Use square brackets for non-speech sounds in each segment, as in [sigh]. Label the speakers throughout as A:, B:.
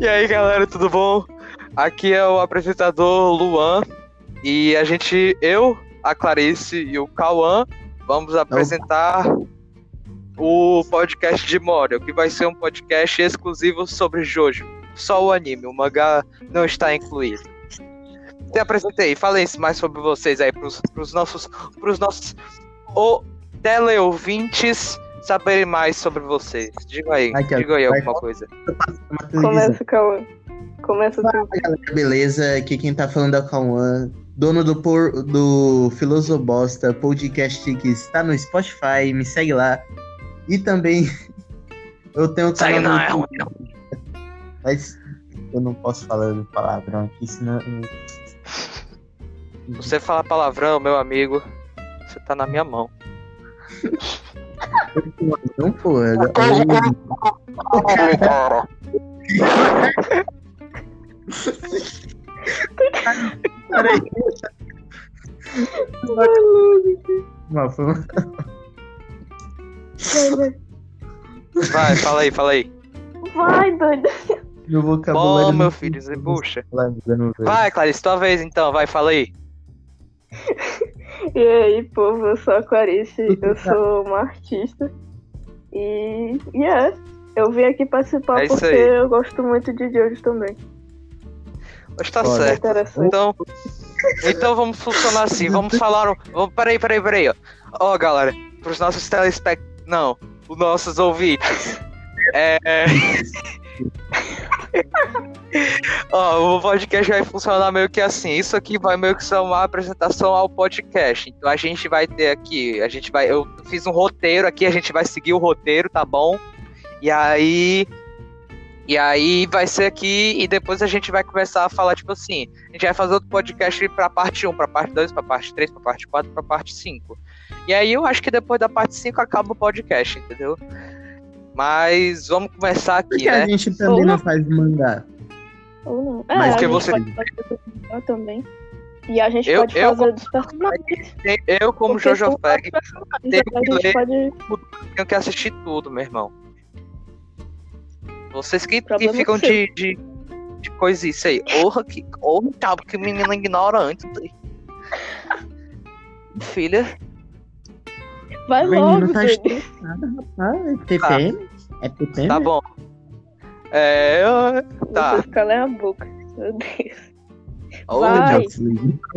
A: E aí, galera, tudo bom? Aqui é o apresentador Luan e a gente, eu, a Clarice e o Cauã, vamos apresentar o podcast de Morio, que vai ser um podcast exclusivo sobre Jojo. Só o anime, o mangá não está incluído. Te apresentei, falem mais sobre vocês aí pros, pros nossos, pros nossos o, teleouvintes saberem mais sobre vocês. Diga aí,
B: Aqui,
A: diga aí
B: vai-
A: alguma coisa.
C: Começa, Cauã. Começa
B: Fala, galera, beleza? Aqui quem tá falando é o Cauã, dono do, por, do Filosobosta, podcast que está no Spotify, me segue lá. E também [laughs] eu tenho um
A: Segue
B: canal
A: não,
B: no
A: é ruim,
B: YouTube, Mas eu não posso falar palavrão aqui, senão.
A: Você fala palavrão, meu amigo, você tá na minha mão. [laughs]
B: Não, porra. Peraí. Não, foi uma-
A: Vai, fala aí, fala aí.
C: Vai, doido.
B: Meu vocabulário.
A: Bom, meu filho,
B: palavrão, velho.
A: Vai, Clarice, tua vez então, vai, fala aí.
C: E aí, povo, eu sou a Clarice, eu [laughs] sou uma artista. E, e é, eu vim aqui participar
A: É
C: porque
A: aí.
C: eu gosto muito de Jojo também.
A: Mas tá.
C: É
A: certo.
C: interessante.
A: Então, então vamos funcionar assim. Vamos falar. Um... Vamos, peraí, peraí, peraí. Ó, Ó, galera, pros nossos telespect... Não, os nossos ouvintes. É. Ó, o podcast vai funcionar meio que assim. Isso aqui vai meio que ser uma apresentação ao podcast. Então a gente vai ter aqui. A gente vai. Eu fiz um roteiro aqui, a gente vai seguir o roteiro, tá bom? E aí. E aí vai ser aqui e depois a gente vai começar a falar, tipo assim, a gente vai fazer outro podcast pra parte 1, pra parte 2, pra parte 3, pra parte 4, pra parte 5. E aí eu acho que depois da parte 5 acaba o podcast, entendeu? Mas vamos começar
B: Por
A: aqui,
B: que a
A: né?
B: gente também não faz mangá?
C: Ou não. É,
B: Mas
C: a
A: que
C: gente
A: você-
C: pode fazer também. E a gente
A: Eu-
C: pode
A: eu-
C: fazer dos personagens.
A: Eu, como
C: porque
A: Jojo Fag, tenho que ler.
C: pode.
A: tenho que assistir tudo, meu irmão. Vocês que, que ficam de, de, de coisice aí. Orra, que. Orra, tá, que menina ignorante. aí. Filha,
C: Vai
B: O menino
C: logo,
B: tá estressado, rapaz. É TPM? É TPM?
A: tá bom. É, eu, tá.
C: Vocês calem a boca. Meu Deus.
A: Ô,
C: Vai.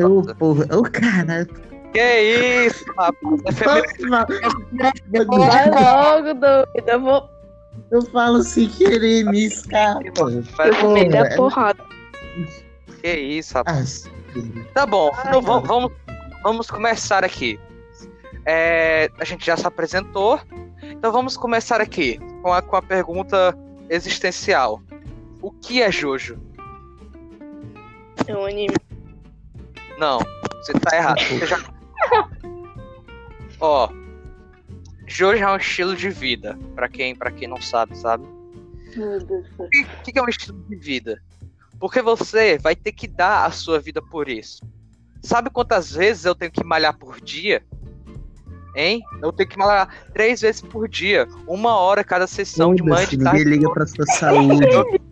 B: Ô, porra. Ô, caralho.
A: Que isso, rapaz? É feminino.
C: Vai logo, doido. Eu vou.
B: Eu falo sem querer, me escapa.
C: Eu vou meter a
B: é-
C: porrada.
A: Que isso, rapaz.
B: Ah,
A: Tá bom,
C: Ai,
A: então va- vamos, vamos começar aqui. É, a gente já se apresentou, então vamos começar aqui com a, com a pergunta existencial. O que é Jojo?
C: É um anime.
A: Não, você tá errado. Você já... [laughs] Ó, Jojo é um estilo de vida, pra quem, pra quem não sabe, sabe? O que, o que é um estilo de vida? Porque você vai ter que dar a sua vida por isso. Sabe quantas vezes eu tenho que malhar por dia? Hein? Eu tenho que malhar três vezes por dia. Uma hora cada sessão de manhã de
B: ninguém
A: tarde.
B: liga pra sua saúde. [laughs]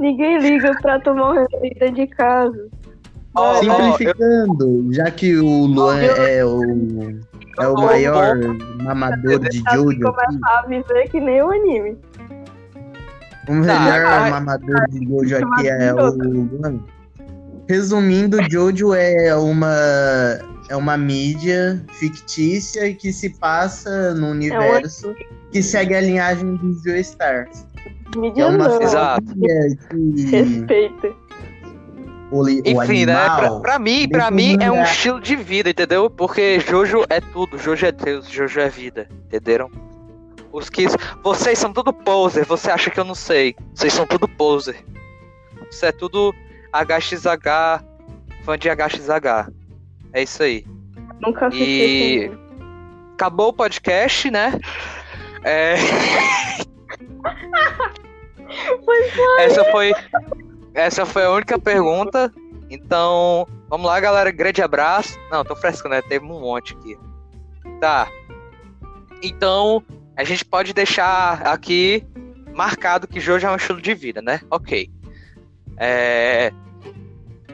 C: Ninguém liga pra tomar uma receita de casa.
A: Eu-
B: Simplificando, já que o Luan é o, é o maior mamador de Jojo
C: Começar a viver que nem o anime.
B: o melhor
A: Tá,
B: mamador de Jojo aqui é o Luan. Resumindo, Jojo é uma é uma mídia fictícia que se passa no universo que segue a linhagem dos Joestars.
C: Mídia
B: É uma
C: não.
A: Exato.
B: que
C: Respeita.
B: o, li- o
A: Enfim, né? Pra,
B: animal
A: pra mim, pra mim é um estilo de vida, entendeu? Porque Jojo é tudo, Jojo é Deus, Jojo é vida, entenderam? Os que. Vocês são tudo poser, você acha que eu não sei. Vocês são tudo poser. Isso é tudo HXH, fã de HXH. É isso aí.
C: Nunca assisti
A: E-. Acabou o podcast, né? É,
C: Pois
A: essa foi. Essa foi a única pergunta. Então, vamos lá, galera. Grande abraço. Não, tô fresco, né? Teve um monte aqui. Tá. Então, a gente pode deixar aqui marcado que Jojo é um estilo de vida, né? Ok. É...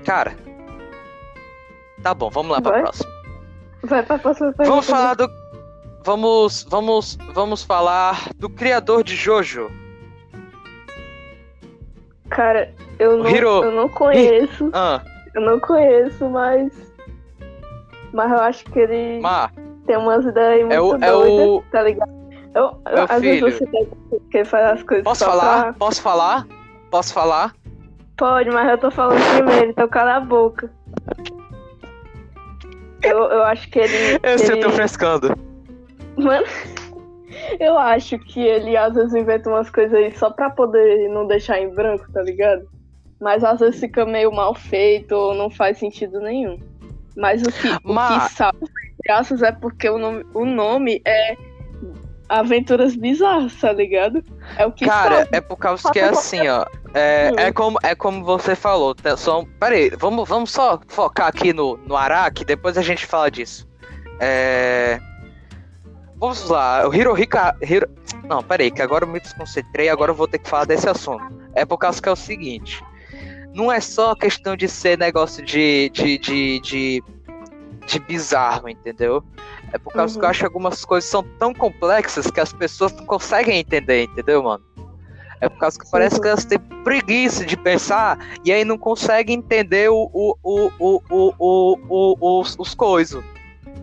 A: Cara. Tá bom, vamos lá pra Vai. próxima.
C: Vai pra próxima
A: pergunta. Vamos falar do. Vamos. Vamos. Vamos falar do criador de Jojo.
C: Cara, eu não, Hiro. eu não conheço. Ah. Eu não conheço, mas. Mas eu acho que ele Ma. tem umas ideias muito é o, doidas, é o... tá ligado? Eu, eu, às filho. vezes você quer fazer as coisas.
A: Posso falar? Pra... Posso falar? Posso falar?
C: Pode, mas eu tô falando primeiro, então cala a boca. Eu, eu acho que ele. [laughs]
A: Eu sei,
C: ele...
A: eu tô frescando.
C: Mano, [laughs] eu acho que ele às vezes inventa umas coisas aí só pra poder não deixar em branco, tá ligado? Mas às vezes fica meio mal feito ou não faz sentido nenhum. Mas o que, Mas... o que salva, graças, é porque o nome, o nome é Aventuras Bizarras, tá ligado? É o que
A: Cara, salva. é por causa que é assim, ó. É, é, como, é como você falou. Tá, só, peraí, vamos, vamos só focar aqui no, no Araki, depois a gente fala disso. É. Vamos lá, o Hirohika. Hiro... Não, peraí, que agora eu me desconcentrei, agora eu vou ter que falar desse assunto. É por causa que é o seguinte: não é só questão de ser negócio de, de, de, de, de bizarro, entendeu? É por causa uhum. que eu uhum. acho que algumas coisas são tão complexas que as pessoas não conseguem entender, entendeu, mano? É por causa que parece que elas têm preguiça de pensar e aí não conseguem entender o, o, o, o, o, o, o os, os coisas.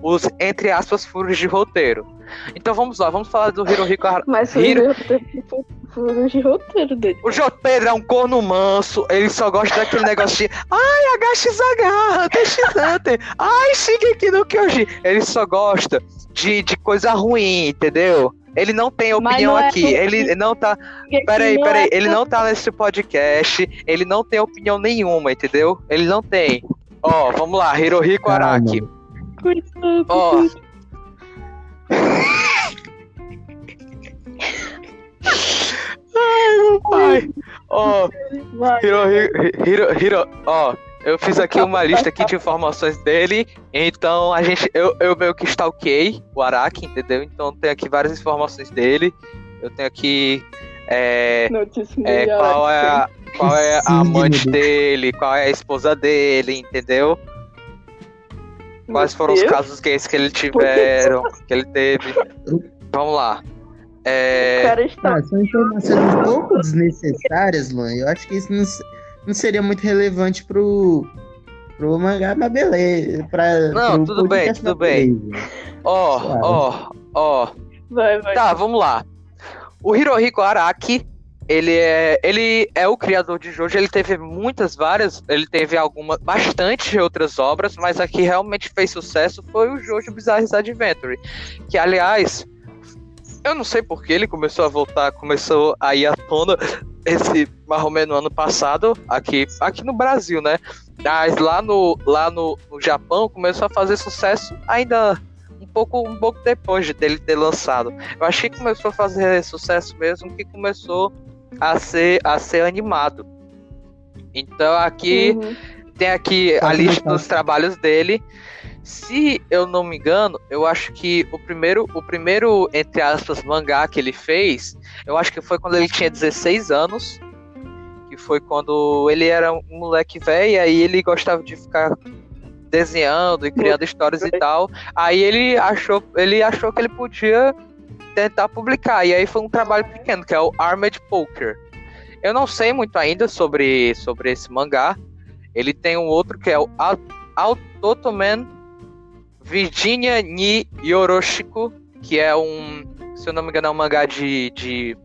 A: Os, entre aspas, furos de roteiro. Então vamos lá, vamos falar do Hirohiko Har...
C: Mas Hiro... de roteiro dele.
A: O Joteiro é um corno manso, ele só gosta daquele negócio de Ai, deixe Hunter, ai, aqui no Kyoji. Ele só gosta de, de coisa ruim, entendeu? Ele não tem opinião não é aqui. Ele não tá. Peraí, peraí. É... Ele não tá nesse podcast. Ele não tem opinião nenhuma, entendeu? Ele não tem. Ó, vamos lá, Hirohiko Araki. Ó. Ai, meu pai. Ó. Hirohiko. Hiro, Hiro, ó. Eu fiz aqui uma lista aqui de informações dele. Então a gente. Eu, eu meio que stalkeei o Araki, entendeu? Então tem aqui várias informações dele. Eu tenho aqui. É, é, qual é a, qual é a amante dele, qual é a esposa dele, entendeu? Quais foram os casos gays que ele tiveram, que ele teve. Vamos lá. É...
B: Ah, são informações um pouco desnecessárias, Luan. Eu acho que isso não, não seria muito relevante pro, pro mangá, mas beleza. Pra,
A: não, tudo bem, tudo bem. Ó, ó, ó.
C: Vai, vai.
A: Tá, vamos lá. O Hirohiko Araki, ele é, ele é o criador de Jojo, ele teve muitas, várias, ele teve algumas, bastante outras obras, mas a que realmente fez sucesso foi o Jojo Bizarre Adventure, que aliás, eu não sei porque ele começou a voltar, começou a ir à tona esse mais ou menos no ano passado, aqui, aqui no Brasil, né? Mas lá no, lá no, no Japão começou a fazer sucesso ainda um pouco, um pouco depois de dele ter lançado. Eu achei que começou a fazer sucesso mesmo que começou a ser, a ser animado. Então aqui uhum. tem aqui a lista dos trabalhos dele. Se eu não me engano, eu acho que o primeiro, o primeiro, entre aspas, mangá que ele fez, eu acho que foi quando ele tinha 16 anos. Que foi quando ele era um moleque velho e aí ele gostava de ficar desenhando e criando histórias e tal. Aí ele achou, ele achou que ele podia tentar publicar. E aí foi um trabalho pequeno, que é o Armored Poker. Eu não sei muito ainda sobre, sobre esse mangá. Ele tem um outro que é o Autotoman Virginia Ni Yoroshiko, que é um, se eu não me engano, é um mangá de, de,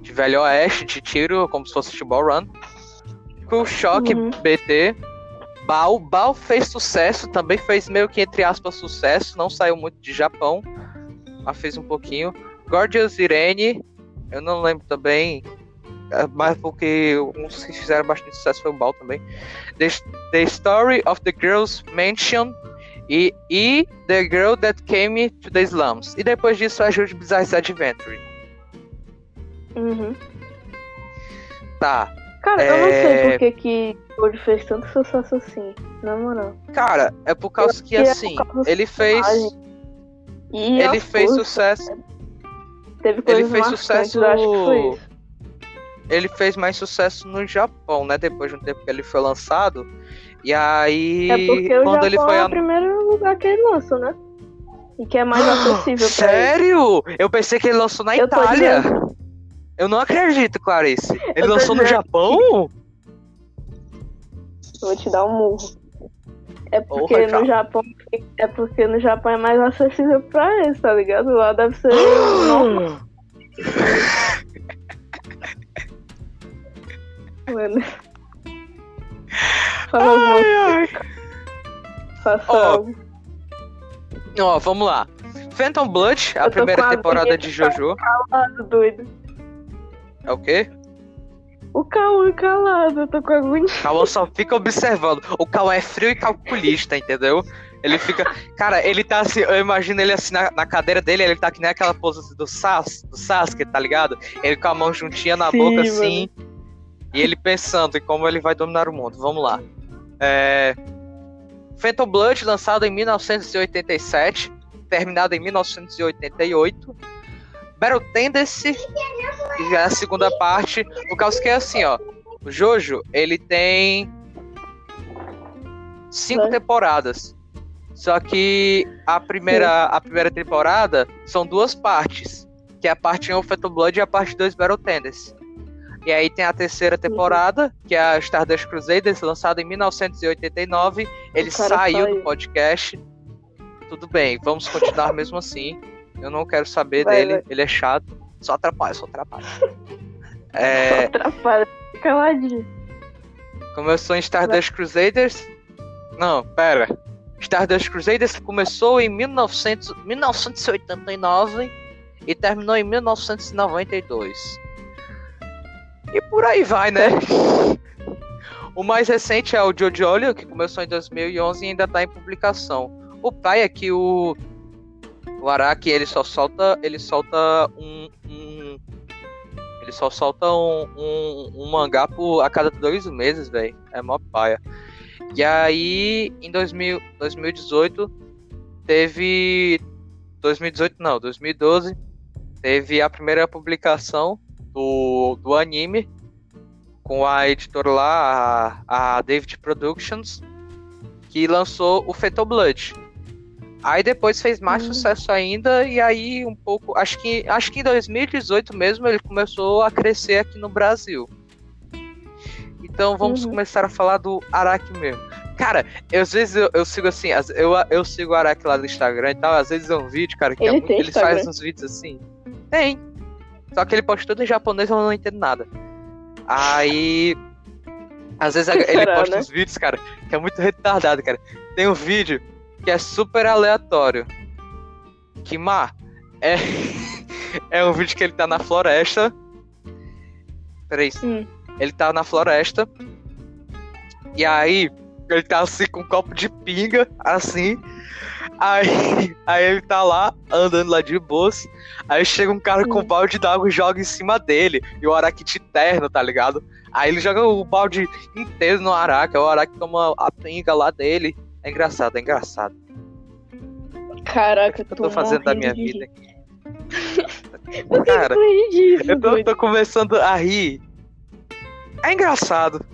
A: de Velho Oeste, de tiro, como se fosse Futebol Run. Cool Shock uhum. BT. Bao. Bao fez sucesso, também fez meio que entre aspas sucesso, não saiu muito de Japão, mas fez um pouquinho. Gorgeous Irene, eu não lembro também, é, mas porque uns que fizeram bastante sucesso foi o Bao também. The, the Story of the Girls Mansion e, e The Girl That Came to the Slums. E depois disso a Jude Bizarre Adventure.
C: Uhum.
A: Tá.
C: Cara, é... eu não sei é, por que que Gold fez tanto sucesso assim, na moral.
A: Cara, é por causa que, é assim, ele fez... ele fez sucesso...
C: Teve ele fez sucesso.
A: Ele fez mais sucesso no Japão, né? Depois de um tempo que ele foi lançado. E aí.
C: É porque o quando Japão ele foi é o primeiro lugar que ele lança, né? E que é mais [gasps] acessível
A: pra Sério? Ele. Eu pensei que ele lançou na Eu Itália. Eu não acredito, Clarice. Ele lançou no Japão?
C: Vou te dar um murro. É porque Porra, no Japão. É porque no Japão é mais acessível pra eles, tá ligado? Lá deve ser. [gasps] Mano. Fala ai. Faça
A: oh. Ó, oh, vamos lá. Phantom Blood, a primeira temporada de Jojo.
C: Calado, doido.
A: É o quê?
C: O Cauã calado, eu tô com agonia.
A: Cauã só fica observando. O Cauã é frio e calculista, entendeu? Ele fica. Cara, ele tá assim. Eu imagino ele assim na, na cadeira dele, ele tá que nem aquela pose do, Sas, do Sasuke, tá ligado? Ele com a mão juntinha na Sim, boca assim. E ele pensando em como ele vai dominar o mundo. Vamos lá. É... Phantom Blood, lançado em 1987, terminado em 1988. Battle Tendency, que já é a segunda parte. Por causa que é assim, ó. O Jojo, ele tem cinco temporadas. Só que a primeira, a primeira temporada são duas partes. Que é a parte 1 Phantom Blood e a parte 2 Battle Tendency. E aí tem a terceira temporada, que é a Stardust Crusaders, lançada em 1989. Ele saiu do podcast. Tudo bem, vamos continuar mesmo assim. Eu não quero saber vai, dele, vai. ele é chato. Só atrapalha, só atrapalha. [laughs]
C: é... Só atrapalha, caladinho.
A: Começou em Stardust. Crusaders. Não, pera. Stardust Crusaders começou em 1900, 1989 e terminou em 1992. E por aí vai, né? [laughs] O mais recente é o Jojo, que começou em 2011 e ainda está em publicação. O pai é que o, o Araki ele só solta, ele solta um, um ele só solta um, um, um, mangá por, a cada dois meses, velho. É mó paia. E aí, em 2000, 2018, teve. 2018 não, 2012, teve a primeira publicação do, do anime com a editora lá, a, a David Productions, que lançou o Fetal Blood. Aí depois fez mais uhum. sucesso ainda e aí um pouco, acho que acho que em 2018 mesmo ele começou a crescer aqui no Brasil. Então vamos uhum. começar a falar do Araki mesmo. Cara, eu, às vezes eu, eu, sigo assim, eu, eu sigo o Araki lá no Instagram e tal, às vezes é um vídeo, cara, que
C: ele,
A: é, ele faz uns vídeos assim. Tem, só que ele posta tudo em japonês e eu não entendo nada. Aí. Às vezes ele Será, posta né? uns vídeos, cara, que é muito retardado, cara. Tem um vídeo que é super aleatório. Que, Mar, é. [laughs] é um vídeo que ele tá na floresta. Peraí. Hum. Ele tá na floresta. E aí, ele tá assim com um copo de pinga, assim. Aí, [laughs] aí ele tá lá, andando lá de boas. Aí chega um cara com um balde d'água e joga em cima dele. E o Araki terno, tá ligado? Aí ele joga o balde inteiro no Araki. O Araki toma a pinga lá dele. É engraçado, é engraçado.
C: Caraca,
A: o que eu tô fazendo da minha de... vida aqui?
C: Cara, disso,
A: eu tô, tô, começando a rir. É engraçado.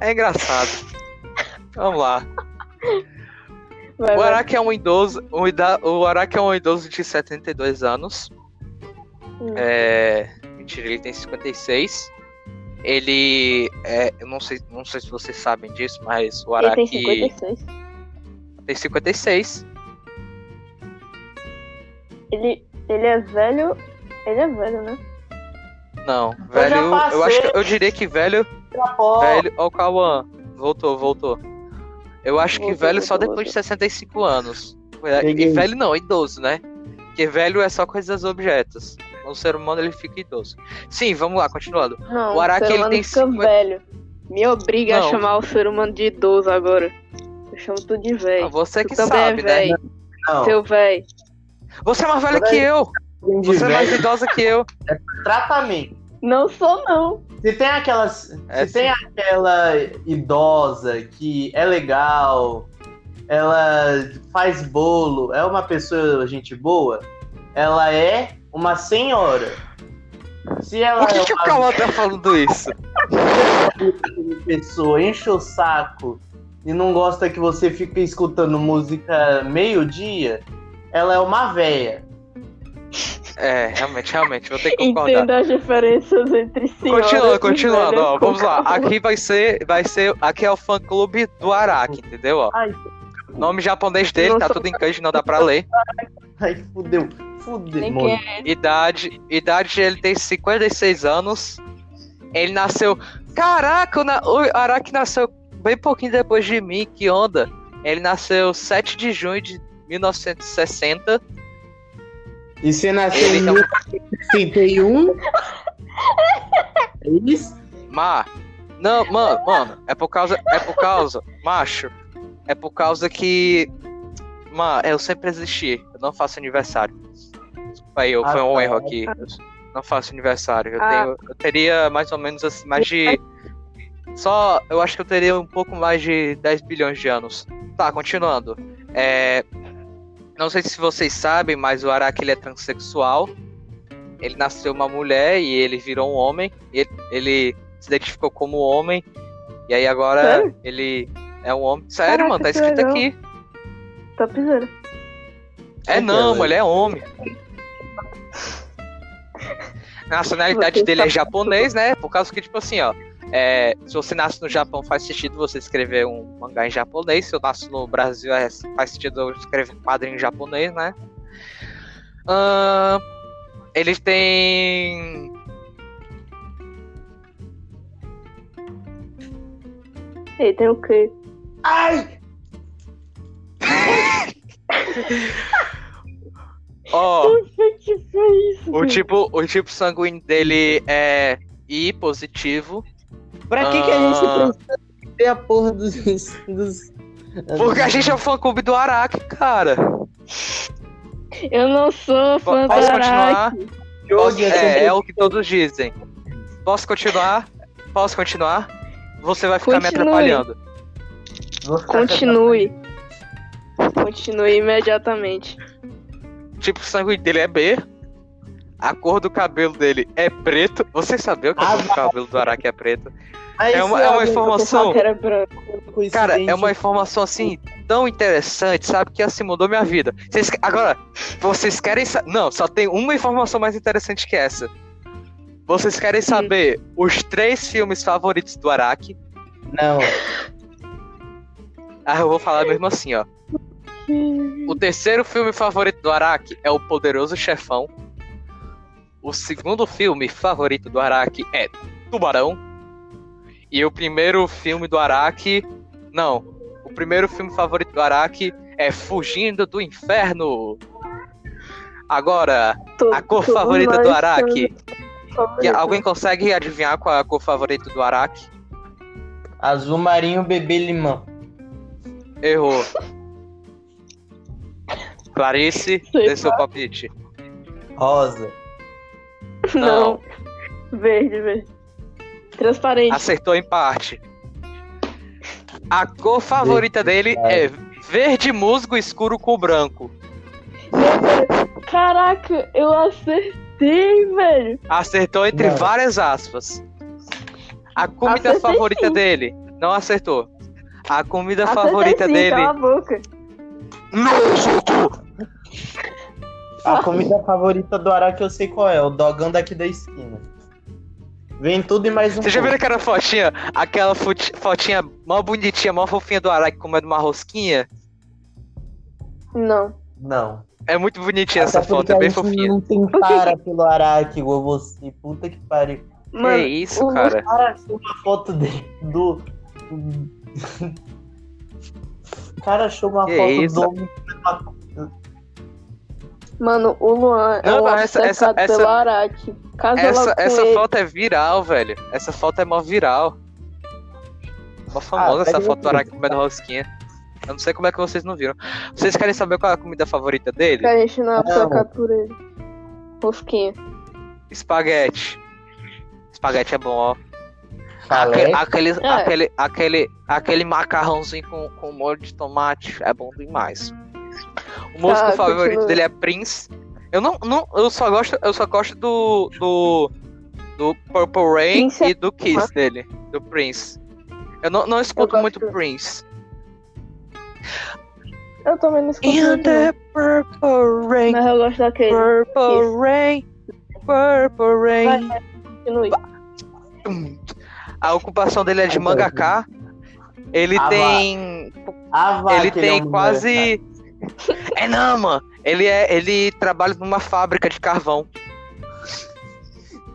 A: É engraçado. Vamos lá. Vai, o Araki é um idoso. O Araki é um idoso de 72 anos. Hum. É. Mentira, ele tem 56. Ele. É, eu não sei, não sei se vocês sabem disso, mas o Araki.
C: Ele tem 56.
A: Tem 56.
C: Ele, ele é velho. Ele é velho, né?
A: Não, velho. Eu, eu acho que eu diria que velho. Velho. Ó, oh, o Kawan. Voltou, voltou. Eu acho que velho só depois de 65 anos. E velho não, idoso, né? Porque velho é só coisas objetos. O ser humano ele fica idoso. Sim, vamos lá, continuando.
C: Não, o Araki ele tem fica 50... velho. Me obriga não. a chamar o ser humano de idoso agora. Eu chamo tu de velho. Ah,
A: você tu que é sabe, é né?
C: Não. Seu velho.
A: Você é mais velho que eu. Você é mais idosa que eu.
B: É tratamento.
C: Não sou, não.
B: Se tem aquelas. É, se tem aquela idosa que é legal, ela faz bolo, é uma pessoa gente boa, ela é uma senhora. Se ela
A: Por que,
B: é
A: que o Cauã tá falando isso? [laughs]
B: pessoa enche o saco e não gosta que você fique escutando música meio-dia, ela é uma véia.
A: É, realmente, realmente, vou ter que concordar.
C: Entenda as diferenças entre
A: Continuando,
C: e
A: continuando, ó, vamos lá. Aqui vai ser, vai ser, aqui é o fã clube do Araki, entendeu? Ó,
B: Ai,
A: o nome japonês dele tá tudo em kanji, não dá pra ler.
B: ai, fudeu. Fudeu. Mano.
C: é
A: Idade, idade ele tem 56 anos. Ele nasceu, caraca, o, na- o Araki nasceu bem pouquinho depois de mim, que onda. Ele nasceu 7 de junho de 1960.
B: E você nasceu em
A: é um-
B: 1961? É isso?
A: Mas, não, mano, mano, é por causa, é por causa, macho, é por causa que, mano, eu sempre existi, eu não faço aniversário. Desculpa aí, eu-
B: Ah,
A: foi um
B: tá.
A: erro aqui, eu não faço aniversário, eu,
C: Ah.
A: tenho, eu teria mais ou menos assim, mais de, só, eu acho que eu teria um pouco mais de 10 bilhões de anos. Tá, continuando, é, não sei se vocês sabem, mas o Araki, ele é transexual, ele nasceu uma mulher e ele virou um homem, ele, ele se identificou como homem. E aí agora
C: Sério?
A: ele é um homem. Sério,
C: Caraca,
A: mano, tá escrito
C: legal.
A: aqui.
C: Tá pisando.
A: É
B: Ok,
A: não,
B: Alex.
A: ele é homem. [laughs] A nacionalidade
C: Você
A: dele é
C: sabe
A: japonês, né? Por causa que, tipo assim, ó. É, se você nasce no Japão, faz sentido você escrever um mangá em japonês. Se eu nasço no Brasil, é- faz sentido eu escrever um quadrinho em japonês, né? Ahn, ele tem.
C: Ei, tem o quê?
B: Ai!
A: Ó, [laughs]
C: O que foi isso?
A: o tipo, o tipo sanguíneo dele é I positivo.
B: Pra que, que a gente
A: Ah.
B: precisa ter a porra dos. dos...
A: Porque a gente é o fã clube do Araki, cara.
C: Eu não sou fã
A: Posso continuar?
C: Araki.
A: Posso-
B: Jogue é
A: é, o que todos dizem. Posso continuar? Posso continuar? Você vai ficar me
C: Continue.
A: atrapalhando.
B: Vou ficar
C: Continue. Continue imediatamente.
A: Tipo, o sangue dele é B. A cor do cabelo dele é preto. Você sabia que a cor do
B: Ah,
A: cabelo do Araki é preto? É uma- é uma informação-
C: branco.
A: Cara, é uma informação assim tão interessante, sabe? Que assim mudou minha vida. Vocês- agora, vocês querem saber. Não, só tem uma informação mais interessante que essa. Vocês querem saber os três filmes favoritos do Araki?
B: Não.
A: Ah, eu vou falar mesmo assim, ó. O terceiro filme favorito do Araki é O Poderoso Chefão. O segundo filme favorito do Araki é Tubarão. E o primeiro filme do Araki. Não. O primeiro filme favorito do Araki é Fugindo do Inferno. Agora,
C: Tô-
A: a cor favorita do Araki. Alguém consegue adivinhar qual é a cor favorita do Araki?
B: Azul marinho, bebê limão.
A: Errou. Clarice, dê seu palpite.
B: Rosa. [laughs]
C: Não. Verde, verde. Transparente.
A: Acertou em parte. A cor favorita dele é verde musgo escuro com branco.
C: Caraca, eu acertei, velho.
A: Acertou entre
B: Não.
A: várias aspas. A comida
C: Acertei
A: favorita
C: sim.
A: dele. Não acertou. A comida
C: Acertei
A: favorita
C: sim,
A: dele.
C: Cala a boca.
A: Não, cu!
B: A comida favorita do Araki eu sei qual é, o dogão daqui da esquina. Vem tudo e mais um
A: Você já viu
B: pouco.
A: aquela fotinha? Aquela foti- fotinha mó bonitinha, mó fofinha do Araki comendo uma rosquinha?
C: Não.
B: Não.
A: É muito bonitinha
B: Até
A: essa foto,
B: porque
A: é bem fofinha.
B: Não tem cara pelo Araki igual você. Puta que pariu.
C: Mano,
A: que isso,
C: o-
A: cara?
B: O cara achou uma foto dele do. O cara achou uma
A: Que
B: foto
A: isso?
B: do homem.
C: Mano, o Luan é
A: Não, essa- essa- essa-
C: pelo Araki. Casa
A: Essa, essa
C: ele.
A: foto é viral, velho. Essa foto é mó viral. Mó famosa
B: Ah,
A: essa foto do. Araki comendo rosquinha. Eu não sei como é que vocês não viram. Vocês querem saber qual é a comida favorita dele?
C: Que a gente não é
B: Não.
C: por ele. Rosquinha.
A: Espaguete. Espaguete é bom, ó. Aquele, aquele,
C: É.
A: aquele, aquele, aquele macarrãozinho com, com molho de tomate é bom demais. O músico
C: Tá,
A: favorito
C: continua.
A: dele é Prince. Eu não, não. Eu só gosto. Eu só gosto do. do. Do Purple Rain Prince é e do Kiss dele. Do Prince. Eu não, não escuto muito do... Prince.
C: Eu também não escuto
A: In the Purple Rain.
C: Mas eu gosto daquele.
A: Purple Kiss. Rain. Purple Rain. Vai, continue. A ocupação dele é de mangaká. Ele tem. ele tem é quase. É não, mano. Ele é. Ele trabalha numa fábrica de carvão.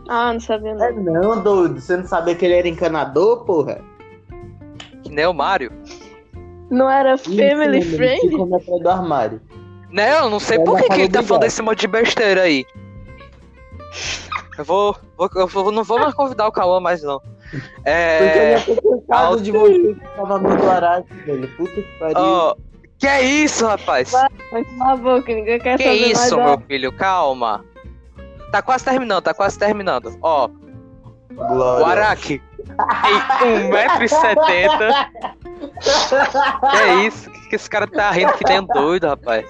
C: Ah, não sabia não.
B: É não, doido. Você não sabia que ele era encanador, porra?
A: Que nem o Mario.
C: Não era Family Isso, Friend?
B: Como é do armário.
A: Não, eu não sei por que, que ele tá falando esse monte de besteira aí. Eu vou, vou, eu vou, não vou mais convidar o Cauã mais não.
B: É. Porque eu ia ter cansado de você que tava no Araque, velho. Puta que pariu. Oh,
A: que é isso, rapaz?
C: Vai, cala a boca, ninguém quer
A: que
C: saber
A: isso,
C: mais.
A: Que isso, meu filho, calma. Tá quase terminando, tá quase terminando. Ó. Glória. O Araque tem 1,70m. que é isso? Que, que esse cara tá rindo que nem um doido, rapaz?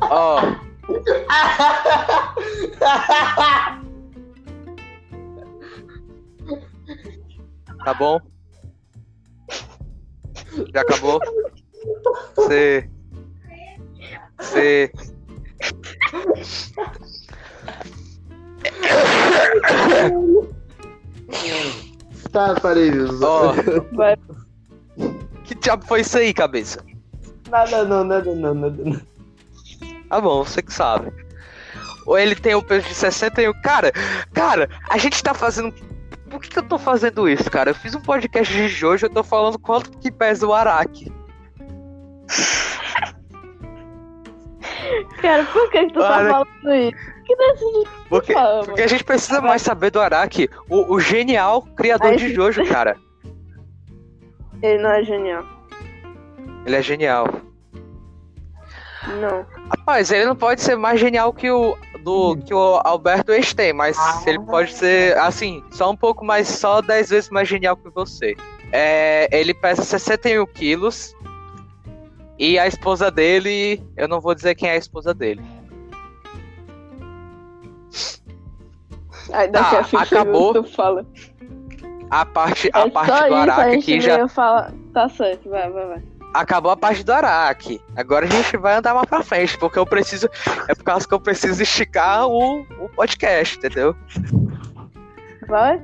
A: Ó. Tá bom? Já acabou? Você. Você.
B: Tá, parei,
A: Ó. Que diabo foi isso aí, cabeça?
B: Nada não, nada não, nada não.
A: Tá bom, você que sabe. Ou ele tem o peso de 61. Cara, cara, a gente tá fazendo. Por que, que eu tô fazendo isso, cara? Eu fiz um podcast de Jojo, eu tô falando quanto que pesa o Araki. [laughs]
C: Cara, por que, que tu tá falando isso? Que decide
A: porque, porque a gente precisa mais saber do Araki, o, o genial criador de Jojo, cara.
C: Ele não é genial.
A: Ele é genial.
C: Não.
A: Rapaz, ele não pode ser mais genial que o do que o Alberto Einstein, mas ah, ele pode ser assim, só um pouco mais, só 10 vezes mais genial que você. É, ele pesa 61 quilos e a esposa dele, eu não vou dizer quem é a esposa dele.
C: Aí daqui tá, a acabou. Tu fala.
A: A parte, a é parte do Araque aqui já.
C: Fala... Tá certo, vai, vai, vai.
A: Acabou a parte do Araque. Agora a gente vai andar mais pra frente, porque eu preciso. É por causa que eu preciso esticar o, o podcast, entendeu?
C: Vai?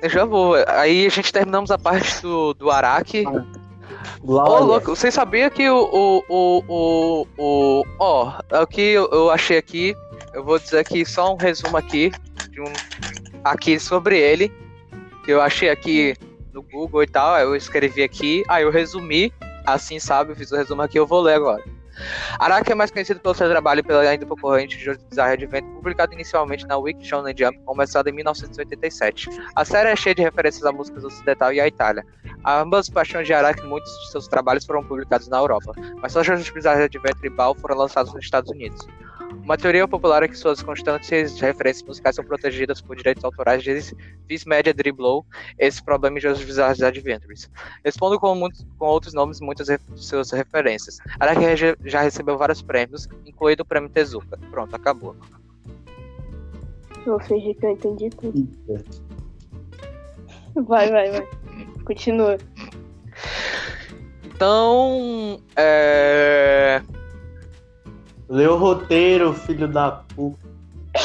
A: Eu já vou. Aí a gente terminamos a parte do, do Araque. Glória. Oh, louco, você sabia que o. o, o, o, o ó, é o que eu, eu achei aqui. Eu vou dizer aqui só um resumo aqui. De um, aqui sobre ele. Que eu achei aqui no Google e tal. Eu escrevi aqui. Aí eu resumi. Assim, sabe? Eu fiz o resumo aqui. Eu vou ler agora. Araki é mais conhecido pelo seu trabalho pela ainda concorrente de Bizarre Adventure, publicado inicialmente na Wiki Shonen Jump, começado em 1987. A série é cheia de referências a músicas ocidental e à Itália. Ambas paixões de Araki e muitos de seus trabalhos foram publicados na Europa, mas só Jojo's Bizarre Adventure e Ball foram lançados nos Estados Unidos. Uma teoria popular é que suas constantes referências musicais são protegidas por direitos autorais de Viz Media Dribblow, esse problema em Jogos Bizarros Adventures. Respondo com, muitos, com outros nomes muitas de suas referências. Araki já recebeu vários prêmios, incluindo o prêmio Tezuka. Pronto, acabou.
C: Vou fingir que eu entendi tudo. Vai, vai, vai. Continua.
A: Então, é...
B: Lê o roteiro, filho da puta.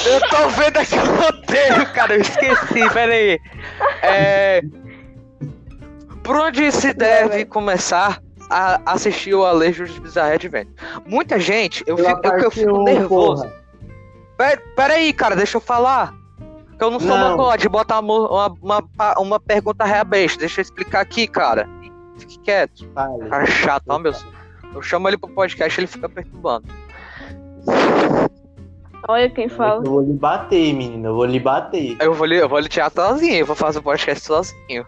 A: Eu tô vendo aqui o roteiro, cara. Eu esqueci, [laughs] peraí. É. Por onde se deve começar a assistir o Alejo de Bizarre Adventure? Muita gente, eu fico, eu, eu fico nervoso. Pera, peraí, cara, deixa eu falar. Que eu não sou não. uma de botar uma, uma, uma, pergunta reabesta. Deixa eu explicar aqui, cara. Fique quieto. Vale. Cara chato, ó, meu. Eu chamo ele pro podcast ele fica perturbando.
C: Olha quem fala.
B: Eu vou lhe bater, menina. Eu vou lhe bater.
A: Eu vou lhe, eu vou lhe tirar sozinho. Eu vou fazer o podcast sozinho.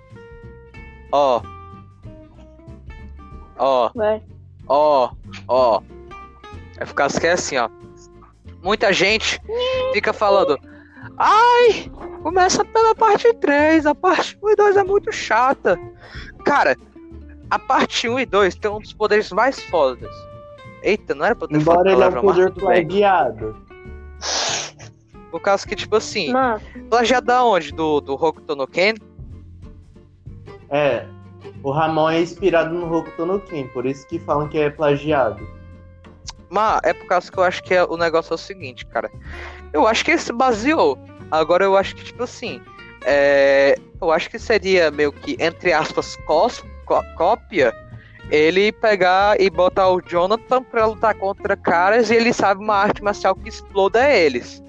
A: Ó. Ó.
C: Vai.
A: Ó. Ó. Vai ficar assim, ó. Muita gente fica falando. Ai, começa pela parte 3. A parte 1 e 2 é muito chata. Cara, a parte 1 e 2 tem um dos poderes mais fodas Eita, não era pra ter
B: Embora ele é um poder plagiado.
A: Por causa que, tipo assim, Mas... plagiado da onde? Do, do Hokuto no Ken?
B: É, o Ramon é inspirado no Hokuto no Ken, por isso que falam que é plagiado.
A: Mas é por causa que eu acho que é, o negócio é o seguinte, cara. Eu acho que ele se baseou. Agora eu acho que, tipo assim, é, eu acho que seria meio que, entre aspas, cos, cópia ele pegar e botar o Jonathan pra lutar contra caras e ele sabe uma arte marcial que exploda eles.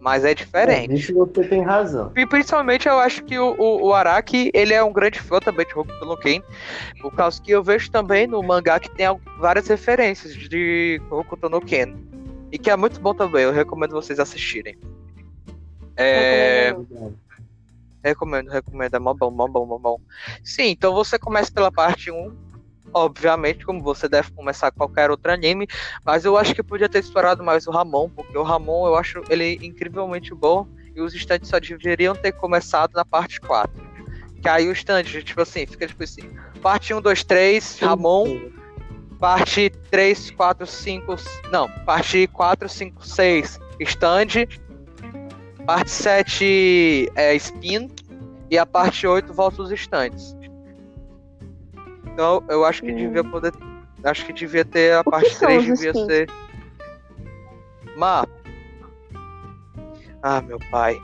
A: Mas é diferente. É,
B: isso você tem razão.
A: E principalmente eu acho que o, o, o, Araki, ele é um grande fã também de Hokuto no Ken. Por causa que eu vejo também no mangá que tem várias referências de Hokuto no Ken. E que é muito bom também, eu recomendo vocês assistirem. É... Recomendo, recomendo, é mó bom, mó bom, mó bom. Sim, então você começa pela parte 1, obviamente, como você deve começar qualquer outro anime, mas eu acho que podia ter explorado mais o Ramon, porque o Ramon eu acho ele incrivelmente bom e os instantes só deveriam ter começado na parte 4. Que aí o stand, tipo assim, fica tipo assim, parte 1, 2, 3, Ramon, parte 3, 4, 5, não, parte 4, 5, 6, stand, parte 7 é spin e a parte 8 volta os stands. Então, eu acho que hum. devia poder. Acho que devia ter a o parte 3, devia skins? ser. Má. Ah, meu pai.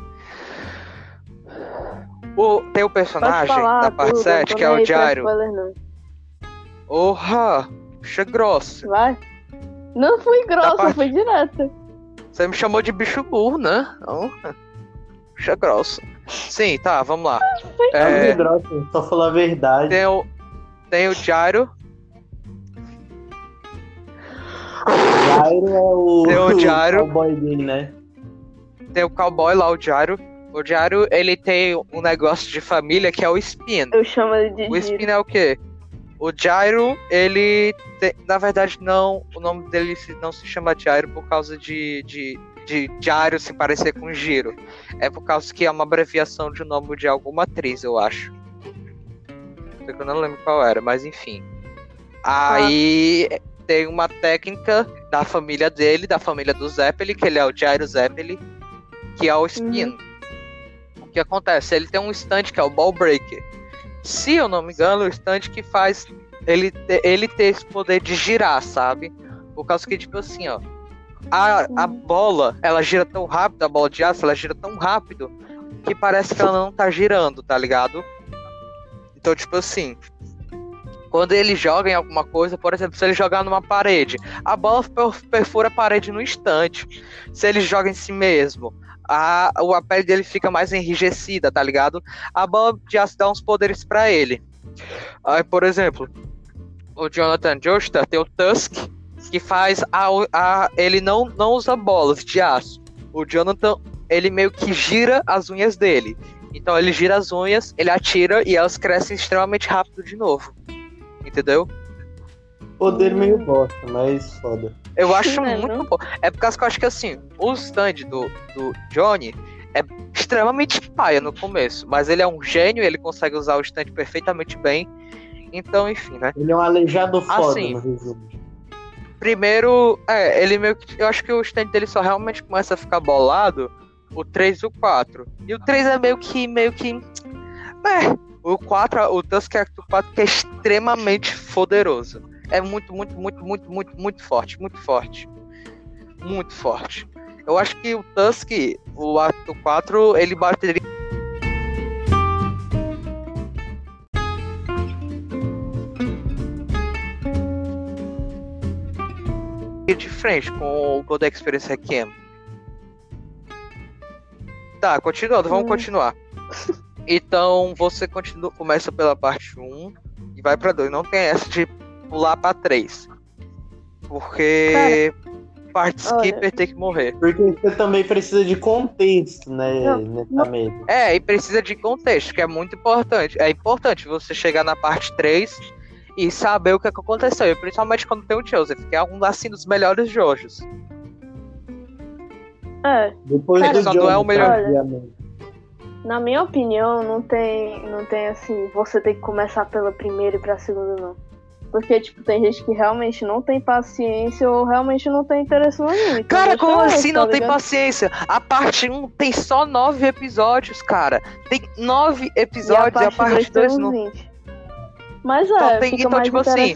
A: O, tem o personagem da parte tudo, 7, que é o Jairo. Porra! Puxa grosso.
C: Vai. Não fui grossa, parte... foi direto.
A: Você me chamou de bicho burro, né? Então, puxa grosso. Sim, tá, vamos lá.
B: É, grosso, só falar a verdade.
A: Tem o, tem o Jairo.
B: Jairo é o,
A: tem o, Jairo.
B: o [laughs] cowboy dele, né?
A: Tem o cowboy lá, o Jairo. O Jairo, ele tem um negócio de família que é o Spin.
C: Eu chamo ele de
A: O Spin é o quê? O Jairo, ele. Tem, na verdade, não. O nome dele não se chama Jairo por causa de, de, de Jairo se parecer com Giro. É por causa que é uma abreviação de nome de alguma atriz, eu acho que eu não lembro qual era, mas enfim. Aí ah. tem uma técnica da família dele, da família do Zeppeli, que ele é o Jairo Zeppeli, que é o spin. Uhum. O que acontece? Ele tem um stand que é o ball breaker. Se eu não me engano, o stand que faz ele, ele ter esse poder de girar, sabe? Por causa que, tipo assim, ó. A, a uhum. bola, ela gira tão rápido, a bola de aço, ela gira tão rápido que parece que ela não tá girando, tá ligado? Então, tipo assim, quando ele joga em alguma coisa, por exemplo, se ele jogar numa parede, a bola perfura a parede no instante. Se ele joga em si mesmo, a, a pele dele fica mais enrijecida, tá ligado? A bola aço dá uns poderes para ele. Aí, por exemplo, o Jonathan Joestar tem o Tusk, que faz a, a, ele não, não usa bolas de aço. O Jonathan, ele meio que gira as unhas dele. Então ele gira as unhas, ele atira e elas crescem extremamente rápido de novo. Entendeu?
B: Poder meio bosta, mas foda.
A: Eu acho é, muito bom. É por causa que eu acho que assim, o stand do, do Johnny é extremamente paia no começo, mas ele é um gênio, ele consegue usar o stand perfeitamente bem. Então, enfim, né?
B: Ele é um aleijado foda assim, no resumo.
A: Primeiro, é, ele meio que. Eu acho que o stand dele só realmente começa a ficar bolado o 3 e o 4. E o 3 é meio que. meio que. É, o 4, o Tusk Act 4 que é extremamente poderoso. É muito, muito, muito, muito, muito, muito forte, muito forte. Muito forte. Eu acho que o Tusk, o ato 4, ele bateria. de frente com o Golden Experience Requiem. Tá, continuando, vamos hum. continuar. Então você continua, começa pela parte 1 e vai pra 2. Não tem essa de pular pra 3. Porque Cara, parte skipper olha, tem que morrer.
B: Porque você também precisa de contexto, né? Não,
A: É, e precisa de contexto, que é muito importante. É importante você chegar na parte 3 e saber o que, é que aconteceu. E principalmente quando tem o Joseph, que é um assim, dos melhores Jojos.
C: É.
B: Depois Cara, do
A: John, é o melhor.
C: na minha opinião, não tem, não tem assim, você tem que começar pela primeira e pra segunda, não. porque, tipo, tem gente que realmente não tem paciência ou realmente não tem interesse no anime.
A: Então cara, como assim tá não ligado? tem paciência? A parte 1 tem só nove episódios, cara. Tem nove episódios e a parte 2 não. 20.
C: Mas é,
A: então, tem, então, tipo assim,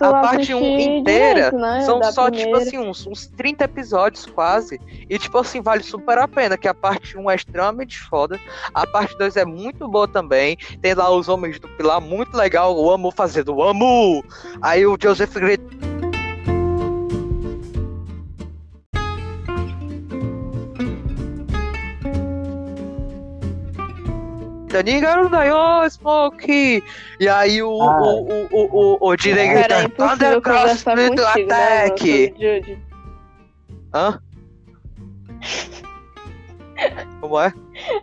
A: a parte 1 um inteira direito, né? são só, tipo primeira. tipo assim, uns, uns 30 episódios quase. E, tipo assim, vale super a pena, que a parte 1 é extremamente foda. A parte 2 é muito boa também. Tem lá os homens do Pilar, muito legal. Eu amo fazendo, amo! Aí o Joseph grita Nigga Dayo Smoke! E aí o, ah. o, o, o, o, o diretor
C: tá Thundercross do Attack! Né,
A: Hã? Como é?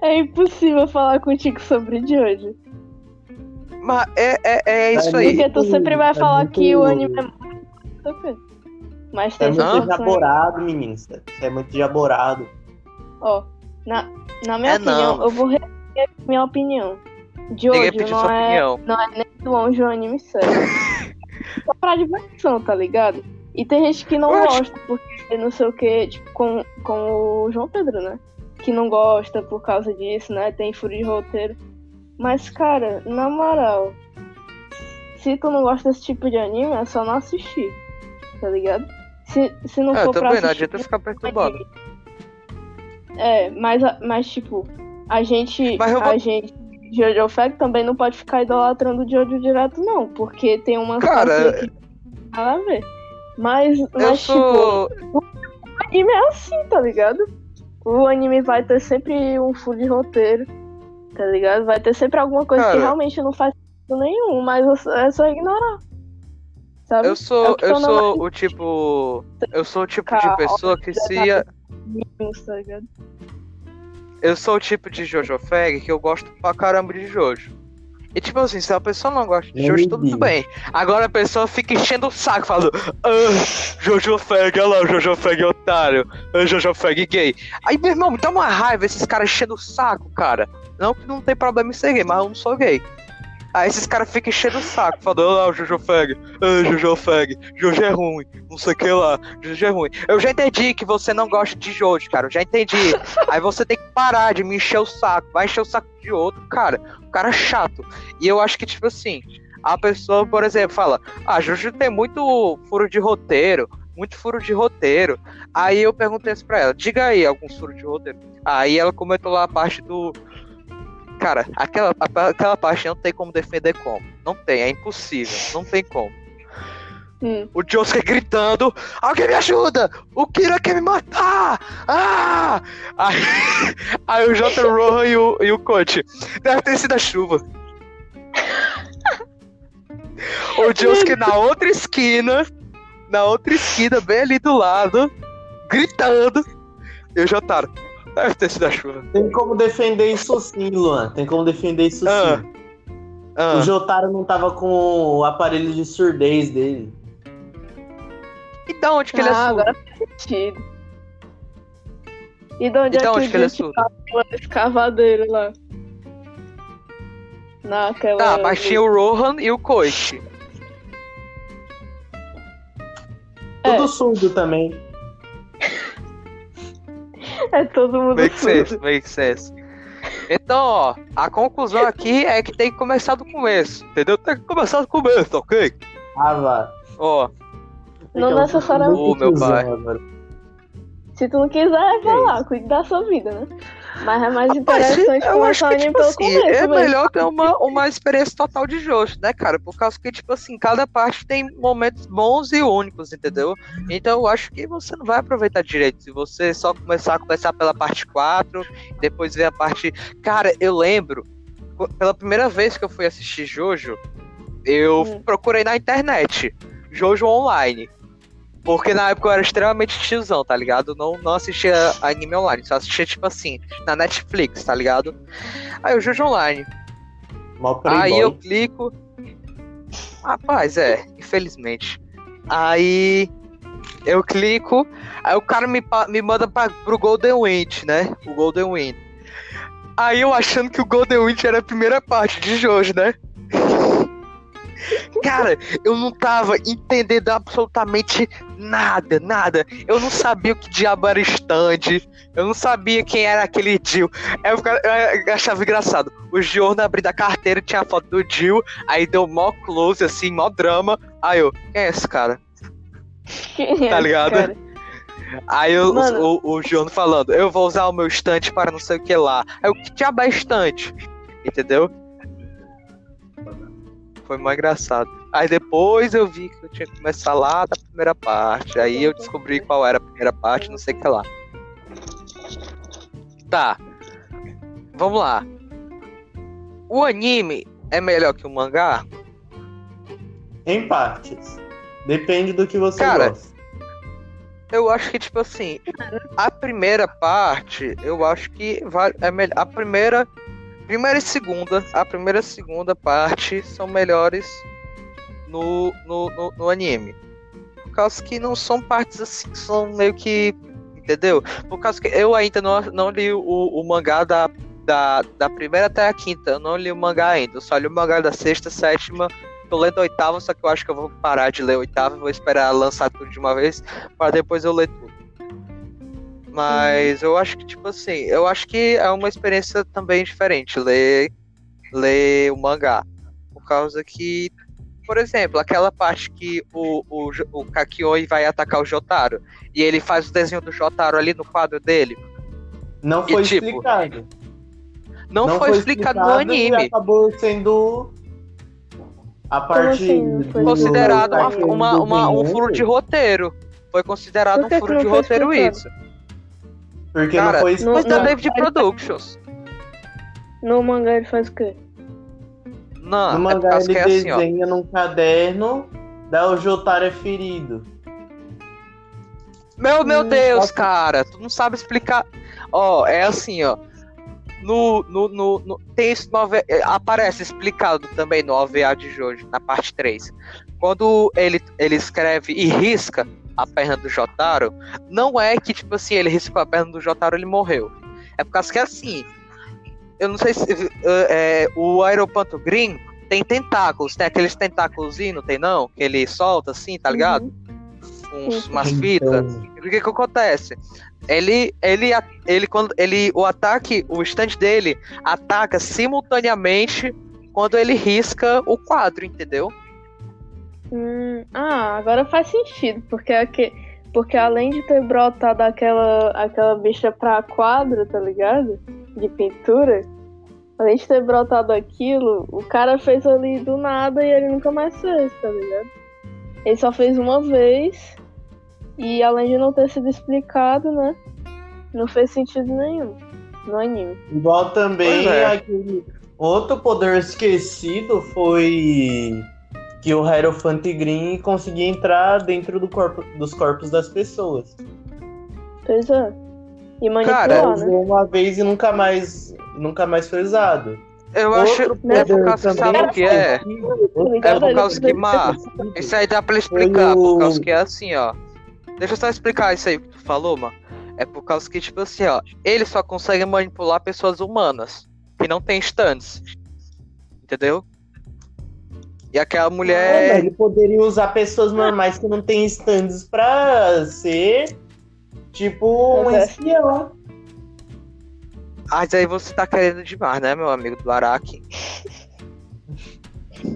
C: É impossível falar contigo sobre Jojo.
A: Mas é, é, é isso aí.
C: Porque tu sempre vai é falar que o anime é muito. Mas
B: tem é muito jaborado, menino. Isso é muito jaborado.
C: Ó, na, na minha é opinião, não. eu vou minha opinião. De hoje não é, não é nem longe um anime sério. Só [laughs] pra diversão, tá ligado? E tem gente que não gosta, porque não sei o que, tipo, com, com o João Pedro, né? Que não gosta por causa disso, né? Tem furo de roteiro. Mas, cara, na moral, se tu não gosta desse tipo de anime, é só não assistir, tá ligado? Se, se não é, for pra assistir... Não
A: adianta ficar perturbado.
C: É, mas, mas tipo, a gente, vou... a gente, Jojo Fag também não pode ficar idolatrando o Jojo direto, não, porque tem uma
A: Cara, que
C: nada a ver. Mas, mas sou... tipo, o anime é assim, tá ligado? O anime vai ter sempre um furo de roteiro, tá ligado? Vai ter sempre alguma coisa Cara, que realmente não faz sentido nenhum, mas é só ignorar. Sabe?
A: Eu sou, é eu sou o tipo. Eu sou o tipo de pessoa que se. Ia...
C: Tá ligado?
A: Eu sou o tipo de Jojo Fag que eu gosto pra caramba de Jojo. E tipo assim, se a pessoa não gosta de Jojo, tudo bem. Agora a pessoa fica enchendo o saco, falando ah, Jojo Fag, olha lá o Jojo Fag otário, ah, Jojo Fag gay. Aí, meu irmão, me dá uma raiva esses caras enchendo o saco, cara. Não que não tem problema em ser gay, mas eu não sou gay. Aí esses caras ficam enchendo o saco, falando, ah, o Jojo Fag, ah, Jojo Fag, Jojo é ruim, não sei o que lá, Jojo é ruim. Eu já entendi que você não gosta de Jojo, cara, eu já entendi. [laughs] Aí você tem que parar de me encher o saco, vai encher o saco de outro, cara. O cara é chato. E eu acho que, tipo assim, a pessoa, por exemplo, fala, ah, Jojo tem muito furo de roteiro, muito furo de roteiro. Aí eu perguntei isso pra ela, diga aí alguns furos de roteiro. Aí ela comentou lá a parte do Cara, aquela, aquela parte não tem como defender como. Não tem, é impossível. Não tem como. Hum. O Josuke gritando: Alguém me ajuda! O Kira quer me matar! Ah! Aí, [laughs] aí o J. Rohan e o, e o coach. Deve ter sido a chuva. o Josuke na outra esquina, na outra esquina, bem ali do lado, gritando. E o Jotaro. Deve ter sido a chuva.
B: Tem como defender isso sim, Luan. Tem como defender isso ah. sim. Ah. O Jotaro não tava com o aparelho de surdez dele.
A: E da onde que ah, ele é ah, surdo?
C: agora faz sentido. E de onde, e é, que, onde que ele é surdo? escavadeiro lá? Naquela...
A: Tá, mas tinha o Rohan e o Koichi.
B: Tudo é. surdo também. [laughs]
C: É todo mundo
A: Make sense, make sense. Então, ó, a conclusão aqui é que tem que começar do começo, entendeu? Tem que começar do começo, ok?
B: Ah, vá.
A: Ó.
C: Não necessariamente.
A: Ô, meu pai.
C: Se tu não quiser, vai lá, cuide da sua vida, né? Mas é mais interessante Rapaz, começar o anime tipo pelo assim, começo.
A: É melhor ter uma, uma experiência total de Jojo, né, cara? Por causa que, tipo assim, cada parte tem momentos bons e únicos, entendeu? Então eu acho que você não vai aproveitar direito. Se você só começar a começar pela parte 4, depois ver a parte. Cara, eu lembro, pela primeira vez que eu fui assistir Jojo, eu hum. procurei na internet. Jojo Online. Porque na época eu era extremamente tiozão, tá ligado? Não, não assistia anime online, só assistia, tipo assim, na Netflix, tá ligado? Aí eu Jojo Online. Aí eu clico. Rapaz, é, infelizmente. Aí eu clico, aí o cara me, me manda pra, pro Golden Wind, né? O Golden Wind. Aí eu achando que o Golden Wind era a primeira parte de Jojo, né? Cara, eu não tava entendendo absolutamente nada, nada. Eu não sabia o que diabo era stand. Eu não sabia quem era aquele Jill. Eu, eu achava engraçado. O Giorno abriu da carteira, tinha a foto do Jill, aí deu mó close, assim, mó drama. Aí eu, quem é esse cara?
C: Quem é
A: Tá ligado?
C: Cara?
A: Aí eu, o, o Giorno falando, eu vou usar o meu estante para não sei o que lá. Aí o que diabo é estante? Entendeu? Foi mó engraçado. Aí depois eu vi que eu tinha que começar lá da primeira parte. Aí eu descobri qual era a primeira parte, não sei o que lá. Tá. Vamos lá. O anime é melhor que o mangá?
D: Em partes. Depende do que você
A: Cara,
D: gosta.
A: Eu acho que, tipo assim, a primeira parte, eu acho que vale, é melhor. A primeira. Primeira e segunda. A primeira e segunda parte são melhores no, no, no, no anime. Por causa que não são partes assim são meio que. Entendeu? Por causa que eu ainda não, não li o, o mangá da, da, da primeira até a quinta. Eu não li o mangá ainda. Eu só li o mangá da sexta, sétima. Tô lendo a oitava, só que eu acho que eu vou parar de ler a oitava vou esperar lançar tudo de uma vez para depois eu ler tudo. Mas eu acho que, tipo assim, eu acho que é uma experiência também diferente ler, ler o mangá. Por causa que, por exemplo, aquela parte que o, o, o Kakioi vai atacar o Jotaro e ele faz o desenho do Jotaro ali no quadro dele.
D: Não
A: e
D: foi
A: tipo,
D: explicado.
A: Não, foi, explicado no
D: E
A: anime.
D: acabou sendo a parte
C: assim não foi
D: do-
A: Considerado uma, uma, uma- um furo de roteiro. Foi considerado um furo
C: não
A: de
C: foi
A: roteiro
C: explicado?
A: isso.
D: Porque
A: Cara,
D: não foi
C: não-
A: Mas da. David Productions.
C: No mangá ele faz o quê?
A: Não,
D: No
A: é
D: mangá
A: causa
D: ele
A: que é assim, ó.
D: desenha num caderno, dá o Jotaro é ferido.
A: Meu, meu
C: Hum,
A: Deus, cara, tu não sabe explicar. Ó, é assim, ó. No, no, no, no- tem isso no OVA, é, aparece explicado também no OVA de Jojo, na parte 3. Quando ele, ele escreve e risca a perna do Jotaro, não é que, tipo assim, ele riscou a perna do Jotaro e ele morreu. É por causa que, assim, eu não sei se é, é, o Aeropanto Green tem tentáculos, tem aqueles tentáculos, não tem não? Que ele solta assim, tá ligado?
C: Uhum.
A: Uns, umas fitas.
D: Então,
A: O que que acontece? Ele, ele, ele, quando ele, o ataque, o stand dele ataca simultaneamente quando ele risca o quadro, entendeu?
C: Hum, ah, agora faz sentido, porque, porque além de ter brotado aquela, aquela bicha pra quadro, tá ligado? De pintura, além de ter brotado aquilo, o cara fez ali do nada e ele nunca mais fez, tá ligado? Ele só fez uma vez e além de não ter sido explicado, né? Não fez sentido nenhum no anime.
D: igual também
A: é.
D: aquele outro poder esquecido foi que o Hierophant Green conseguia entrar dentro do corpo, dos corpos das pessoas.
C: Pois é. E manipular,
A: Cara,
C: né?
D: Usou uma vez e nunca mais, nunca mais foi usado.
A: Eu acho.
D: Outro
A: É por causa que sabe
D: também
A: o que é?
D: esquecido-
A: É por causa que, Mar, isso aí dá pra explicar, por causa que é assim, ó. Deixa eu só explicar isso aí que tu falou, mano. É por causa que, tipo assim, ó, ele só consegue manipular pessoas humanas, que não tem stands. Entendeu? E aquela
D: É,
A: mulher.
D: ele poderia usar pessoas normais que não têm stands pra ser tipo um
C: é.
D: espião.
A: Mas aí você tá querendo demais, né, meu amigo do Araki?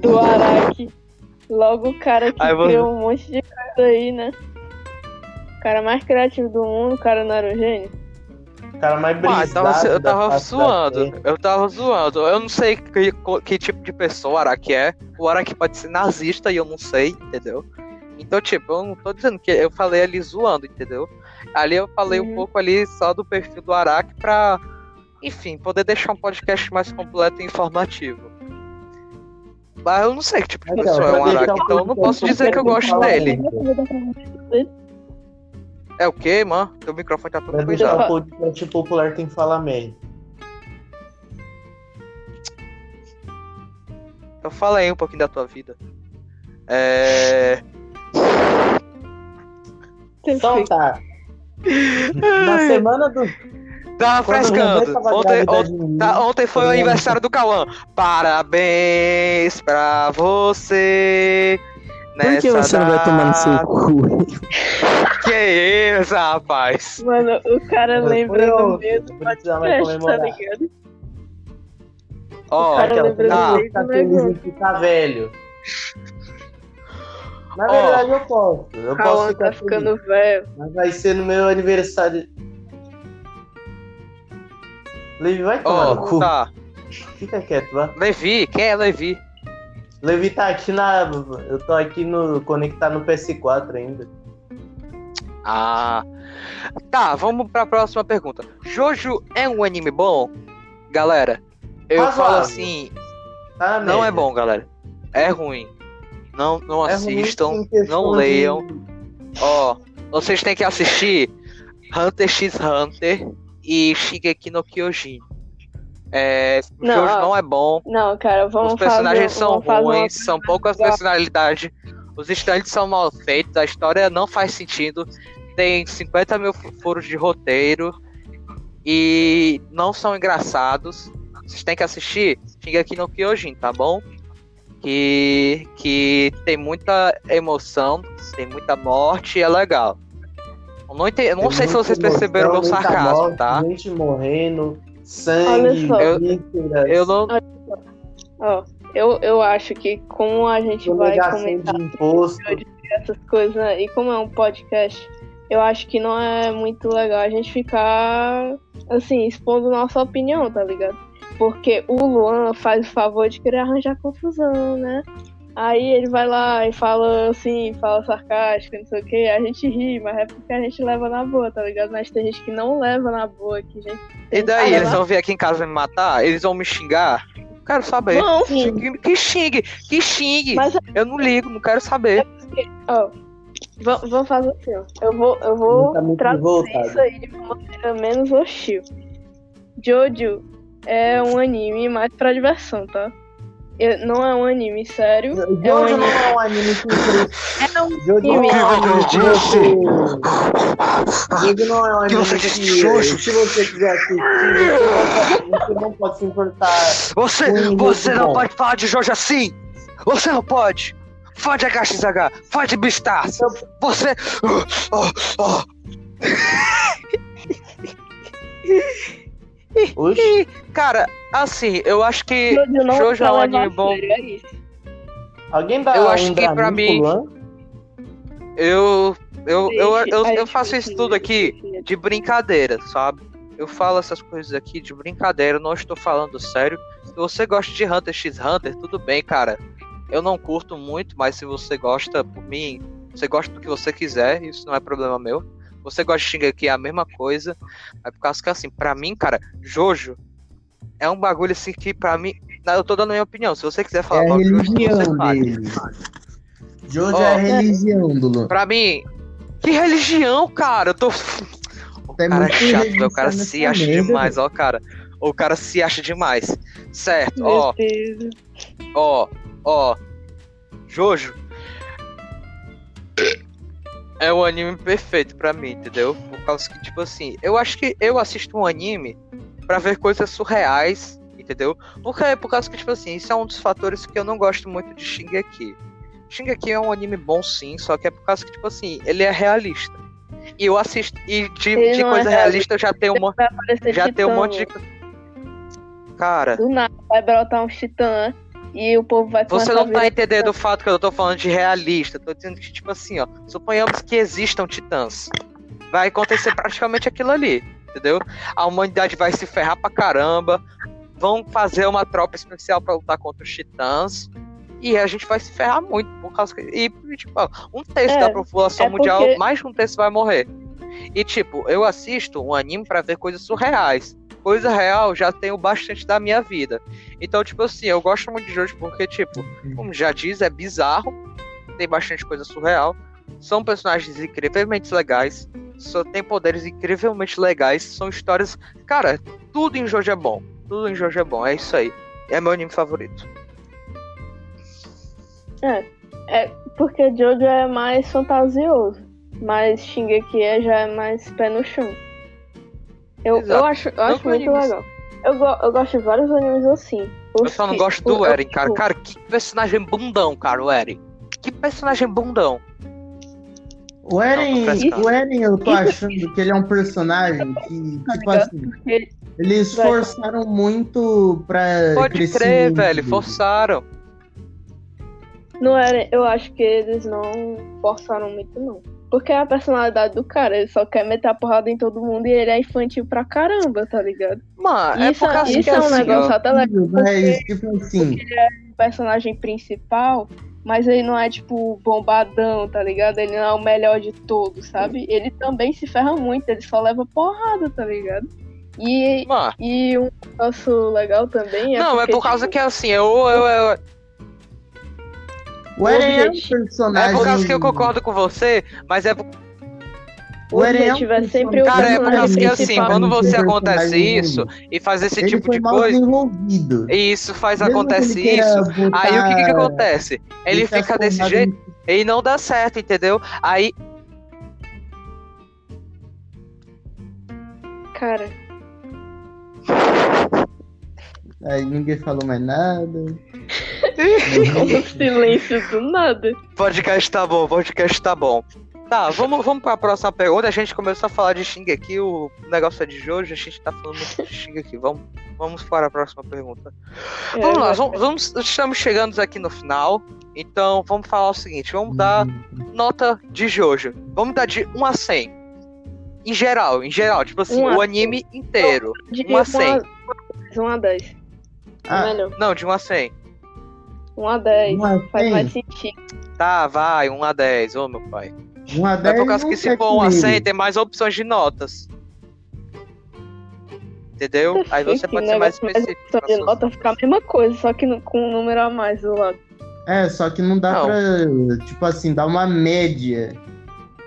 C: do Araki. Logo o cara que
A: Aí você-
C: criou um monte de coisa aí, né? O cara mais criativo do mundo, o cara não era um gênio.
D: Mais
A: Ah,
D: brisado.
A: eu tava, eu tava zoando. Eu tava zoando. Eu não sei que, que tipo de pessoa o Araki é. O Araki pode ser nazista e eu não sei, entendeu? Então, tipo, eu não tô dizendo que eu falei ali zoando, entendeu? Ali eu falei um
C: Uhum.
A: pouco ali só do perfil do Araki pra, enfim, poder deixar um podcast mais completo e informativo. Mas eu não sei que tipo de
D: Então,
A: pessoa é um Araki, então eu não posso dizer que eu gosto dele. É o quê, mano? Teu microfone tá todo
D: deixar
A: cuidado.
D: o podcast popular tem que falar merda.
A: Então fala aí um pouquinho da tua vida. É.
D: Então tá. Na semana do.
A: Tava frescando. Ontem, ontem, tá, ontem foi o aniversário do Cauã. Parabéns pra você.
E: Por que você não vai tomar no seu [laughs] cu?
A: Que isso, rapaz?
C: Mano, o cara Mas lembra do medo do podcast, tá ligado?
A: Ó,
D: oh, aquela tá, tá feliz em ficar velho. Na verdade, oh. eu posso. Eu
C: Calma,
D: posso
C: ficar tá ficando velho.
D: Mas vai ser no meu aniversário. Levi, vai tomar oh, no cu.
A: Tá.
D: Fica quieto, vai.
A: Levi, quem é Levi?
D: Levi tá aqui na. Eu tô aqui no. conectado no PS4 ainda.
A: Ah. Tá, vamos pra próxima pergunta. Jojo é um anime bom? Galera, eu Mas, falo assim. Tá não é bom, galera. É ruim. Não, não é assistam, não leiam. Ó, vocês têm que assistir Hunter x Hunter e Shigeki no Kyojin. É, o não, jogo não é bom.
C: Não, cara, vamos
A: Os personagens
C: fazer,
A: são ruins, são poucas personalidades. Os estantes são mal feitos, a história não faz sentido. Tem 50 mil furos de roteiro e não são engraçados. Vocês têm que assistir Shingeki no Kyojin, tá bom? que, que tem muita emoção, tem muita morte e é legal. Eu não, entendi, não sei se vocês perceberam o meu sarcasmo, morte,
D: tá? Gente morrendo, sangue,
A: eu, eu não.
C: Oh, eu, eu acho que como a gente vai comentar essas coisas e como é um podcast, eu acho que não é muito legal a gente ficar assim, expondo nossa opinião, tá ligado? Porque o Luan faz o favor de querer arranjar confusão, né? Aí ele vai lá e fala assim, fala sarcástico, não sei o que, a gente ri, mas é porque a gente leva na boa, tá ligado? Mas tem gente que não leva na boa aqui, gente.
A: E daí, eles vão vir aqui em casa me matar? Eles vão me xingar? Quero saber.
C: Não,
A: que, que xingue, que xingue. Mas, eu não ligo, não quero saber. É
C: porque, ó, vamos fazer assim, ó. Eu vou, eu vou tá traduzir isso aí de uma maneira menos hostil. Jojo é um anime mais pra diversão, tá? Não é um anime sério.
D: Jojo é um anime... não é um anime que.
C: É um anime.
D: Jojo não é um anime que. Se você quiser assistir, você não pode se importar.
A: Você, você não pode falar de Jojo assim! Você não pode! Fode HXH! Fode Beastars! Você. [laughs] Oh, oh. Oxi. [laughs] Cara, assim, eu acho que Jojo é um anime bom. É
D: Alguém dá
A: Eu
D: um
A: acho que pra mim. Eu eu, eu, eu, eu faço isso tudo aqui de brincadeira, sabe? Eu falo essas coisas aqui de brincadeira, não estou falando sério. Se você gosta de Hunter x Hunter, tudo bem, cara. Eu não curto muito, mas se você gosta, por mim, você gosta do que você quiser, isso não é problema meu. Você gosta de Shingeki, é a mesma coisa. É por causa que, assim, pra mim, cara, Jojo é um bagulho assim que, pra mim. Eu tô dando a minha opinião. Se você quiser falar
B: é mal de Jojo, você fale. Jojo oh, é a religião do Lu.
A: Pra mim. Que religião, cara? Eu tô. O é cara é chato, o cara se acha demais, ó, cara. O cara se acha demais. Certo, ó. Ó, ó. Jojo é o anime perfeito para mim, entendeu? Por causa que, tipo assim, eu acho que eu assisto um anime para ver coisas surreais, entendeu? Porque, por causa que, tipo assim, isso é um dos fatores que eu não gosto muito de Shingeki. Shingeki é um anime bom sim, só que é por causa que, tipo assim, ele é realista. E eu assisto, e de, de é coisa é realista eu já tenho uma. Já tenho um monte de. Cara.
C: Do nada vai brotar um titã e o povo vai
A: Você não tá entendendo o fato que eu tô falando de realista. tô dizendo que, tipo assim, ó, suponhamos que existam titãs. Vai acontecer praticamente aquilo ali, entendeu? A humanidade vai se ferrar pra caramba. Vão fazer uma tropa especial para lutar contra os titãs. E a gente vai se ferrar muito por causa que. E, tipo, um terço é, da população é mundial, porque... mais de um terço vai morrer. E, tipo, eu assisto um anime para ver coisas surreais coisa real já tenho bastante da minha vida. Então, tipo assim, eu gosto muito de Jojo porque, tipo, como já diz, é bizarro, tem bastante coisa surreal, são personagens incrivelmente legais, só tem poderes incrivelmente legais, são histórias. Cara, tudo em Jojo é bom. Tudo em Jojo é bom, é isso aí. É meu anime favorito.
C: É, é porque Jojo é mais fantasioso, mas Shingeki é já é mais pé no chão. Eu, eu acho, eu acho muito animes. legal. Eu, go eu gosto de vários animes assim.
A: Eu só não gosto do Eren, cara. Tipo cara, que personagem bundão, cara, o Eren. Que personagem bundão.
B: O Eren, o Eren, eu tô achando que ele é um personagem que, tá tipo assim, eles forçaram muito pra.
A: Pode crer, velho, forçaram.
C: Não era, eu acho que eles não forçaram muito, não. Porque é a personalidade do cara, ele só quer meter a porrada em todo mundo e ele é infantil pra caramba, tá ligado?
A: Mano, é
C: isso,
A: é,
C: isso é um
A: assim,
C: negócio
A: ó.
C: até legal.
B: Mas, tipo assim.
C: Ele é o personagem principal, mas ele não é, tipo, bombadão, tá ligado? Ele não é o melhor de todos, sabe? Ele também se ferra muito, ele só leva porrada, tá ligado? E, e um negócio legal também é.
A: Não,
C: porque,
A: é por causa
C: tipo,
A: que assim, eu, eu, eu,
B: O Eren é um personagem.
A: É por causa que eu concordo com você, mas é.
C: O Eren é, um sempre o
A: Cara, é por causa que assim, quando você acontece isso e faz esse
B: ele
A: tipo
B: foi
A: de
B: mal
A: coisa.
B: desenvolvido.
A: E isso faz,
B: Mesmo
A: acontece
B: que ele queira
A: isso. Aí o que, que, acontece? Ele
B: deixar
A: fica desse jeito e não dá certo, entendeu? Aí.
C: Cara,
B: Aí ninguém falou mais nada.
C: Um [laughs] silêncio do nada.
A: Podcast tá bom, podcast tá bom. Tá, vamos, vamos pra próxima pergunta. A gente começou a falar de Shingeki, o negócio é de Jojo, a gente tá falando muito de Shingeki. Vamos, vamos para a próxima pergunta.
C: É,
A: Vamos lá, vamos, vamos- estamos chegando aqui no final. Então vamos falar o seguinte: vamos dar nota de Jojo. Vamos dar de 1 a 100. Em geral, em geral, tipo assim,
C: Um
A: o anime inteiro.
C: De
A: Um a cem.
C: 1 a 10.
B: Ah.
C: Melhor.
A: Não, de 1 a 100.
C: 1 a 10.
B: Um a
C: Faz
B: 100?
C: mais sentido.
A: Tá, vai, 1 a 10. Ô, meu pai.
B: Um a
A: É
B: 10
A: por causa que se for 1 a 100,
B: comigo.
A: tem mais opções de notas. Entendeu? Aí você pode ser mais
C: mais
A: específico. Nas
C: de nota ficar a mesma coisa, só que com um número a mais do lado.
B: É, só que não dá
A: Não.
B: pra, tipo assim, dar uma média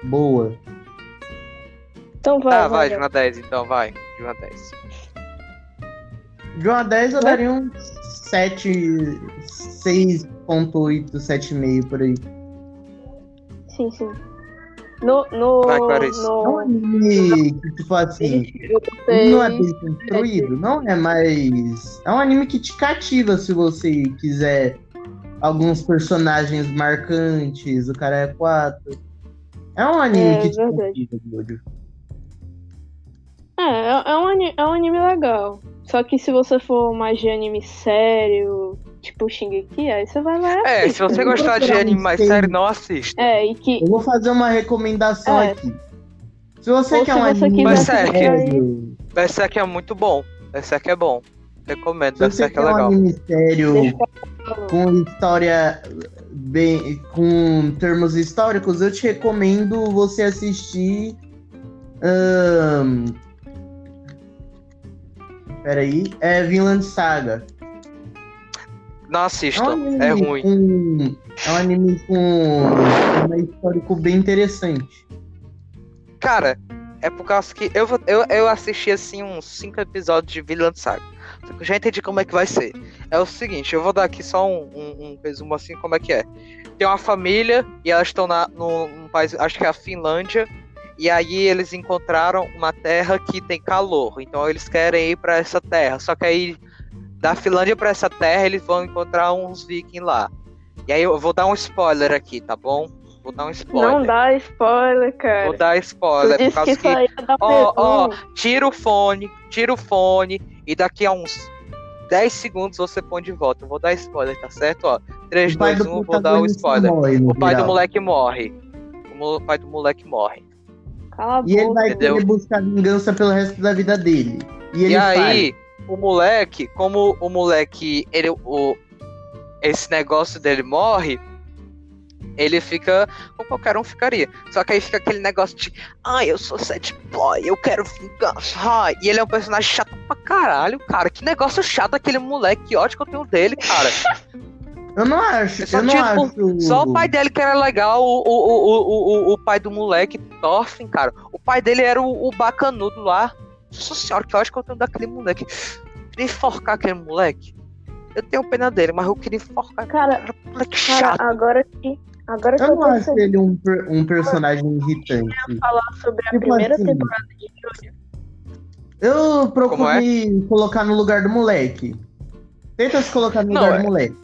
B: boa.
C: Então vai,
A: Tá, vai,
C: vai.
A: de 1 a 10, então, vai. De 1 a 10.
B: De uma 10 eu daria um 7, 6.8, 7,5 por aí.
C: Sim, sim. No. no,
A: Vai, Clarice.
B: É um
C: no
B: anime que, tipo assim, não é bem construído, não é mais. É um anime que te cativa se você quiser alguns personagens marcantes, o cara é 4. É um anime
C: É,
B: que te
C: verdade.
B: cativa, Jojo.
C: É, é, é um anime, é um anime legal. Só que se você for mais de anime sério, tipo Shingeki, aí você vai lá.
A: É, se você gostar de
B: um
A: anime mais sério, não assista.
C: É, e que.
B: Eu vou fazer uma recomendação
C: É.
B: aqui. Se você
C: Ou
B: quer
C: se
B: um anime
A: Esse aqui é muito bom. Aqui é bom. Recomendo, aqui é
B: quer um
A: legal.
B: anime sério, com história bem com termos históricos, eu te recomendo você assistir. ahn, Peraí, é Vinland Saga.
A: Não
B: É um
A: assistam, é ruim.
B: com. É um anime com um histórico bem interessante.
A: Cara, é por causa que eu, eu, eu assisti assim uns 5 episódios de Vinland Saga. Só que eu já entendi como é que vai ser. É o seguinte, eu vou dar aqui só um, um, um resumo assim como é que é. Tem uma família e elas estão na, num, num país, acho que é a Finlândia. E aí eles encontraram uma terra que tem calor. Então eles querem ir pra essa terra. Só que aí da Finlândia pra essa terra eles vão encontrar uns vikings lá. E aí eu vou dar um spoiler aqui, tá bom? Vou dar um spoiler.
C: Não dá spoiler, cara.
A: Vou dar spoiler por causa que
C: aí
A: Ó, ó,
C: resumo.
A: tira o fone, tira o fone e daqui a uns 10 segundos você põe de volta. Eu vou dar spoiler, tá certo? Ó, 3,
B: O pai
A: 2,
B: do
A: 1, vou dar o
B: protagonista
A: spoiler.
B: morre
A: O pai do moleque morre. O pai do moleque morre.
C: Cala a
B: E ele
C: boca.
B: vai
A: Entendeu?
B: querer buscar vingança pelo resto da vida dele. E ele
A: E
B: faz.
A: O moleque, como o moleque, ele, o, esse negócio dele morre, ele fica como qualquer um ficaria. Só que aí fica aquele negócio de, ai, eu sou sad boy, eu quero vingança. Ai. E ele é um personagem chato pra caralho, cara. Que negócio chato aquele moleque, que ódio que eu tenho dele, cara.
B: Eu não acho,
A: Só
B: eu não
A: tipo,
B: acho.
A: Só o pai dele que era legal, o, o, o, o, o, o pai do moleque, Thorfinn, cara. O pai dele era o, o bacanudo lá. Nossa senhora, que ódio que eu tenho daquele moleque. Queria enforcar aquele moleque. Eu tenho pena dele, mas eu queria enforcar
C: Cara,
A: aquele moleque
C: cara,
A: chato.
C: agora que. Agora que
B: Eu
C: eu
B: não acho ele um, um personagem irritante.
C: falar sobre a
B: Tipo
C: primeira
B: assim.
C: temporada de Jojo.
B: Eu procurei é? colocar no lugar do moleque. Tenta se colocar no não, lugar é... do moleque.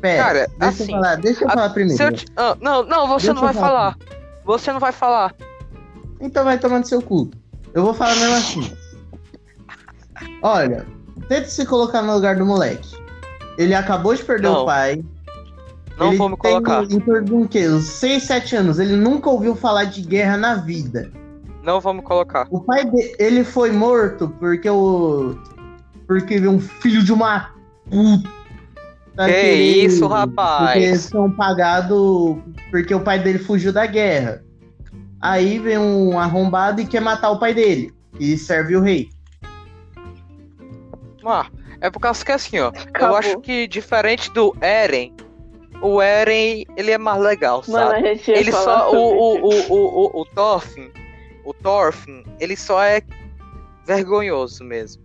B: Pera, Cara, deixa assim, eu falar, deixa eu a... falar primeiro.
A: Te... Ah, não, não, você deixa não vai falar. falar. Você não vai falar.
B: Então vai tomando seu cu. Eu vou falar mesmo assim. Olha, tenta se colocar no lugar do moleque. Ele acabou de perder não. o pai.
A: Não ele vou me colocar.
B: Em torno de um quê? Uns 6, 7 anos. Ele nunca ouviu falar de guerra na vida.
A: Não vamos colocar.
B: O pai dele, ele foi morto porque o. Porque um filho de uma puta.
A: Que isso, rapaz?
B: Porque são pagados. Porque o pai dele fugiu da guerra. Aí vem um arrombado e quer matar o pai dele. E serve o rei.
A: Ah, é por causa que assim, ó. Acabou. Eu acho que diferente do Eren, o Eren, ele é mais legal, sabe? Mano, ele só. O, o, o, o, o, o Thorfinn, o Thorfinn, ele só é vergonhoso mesmo.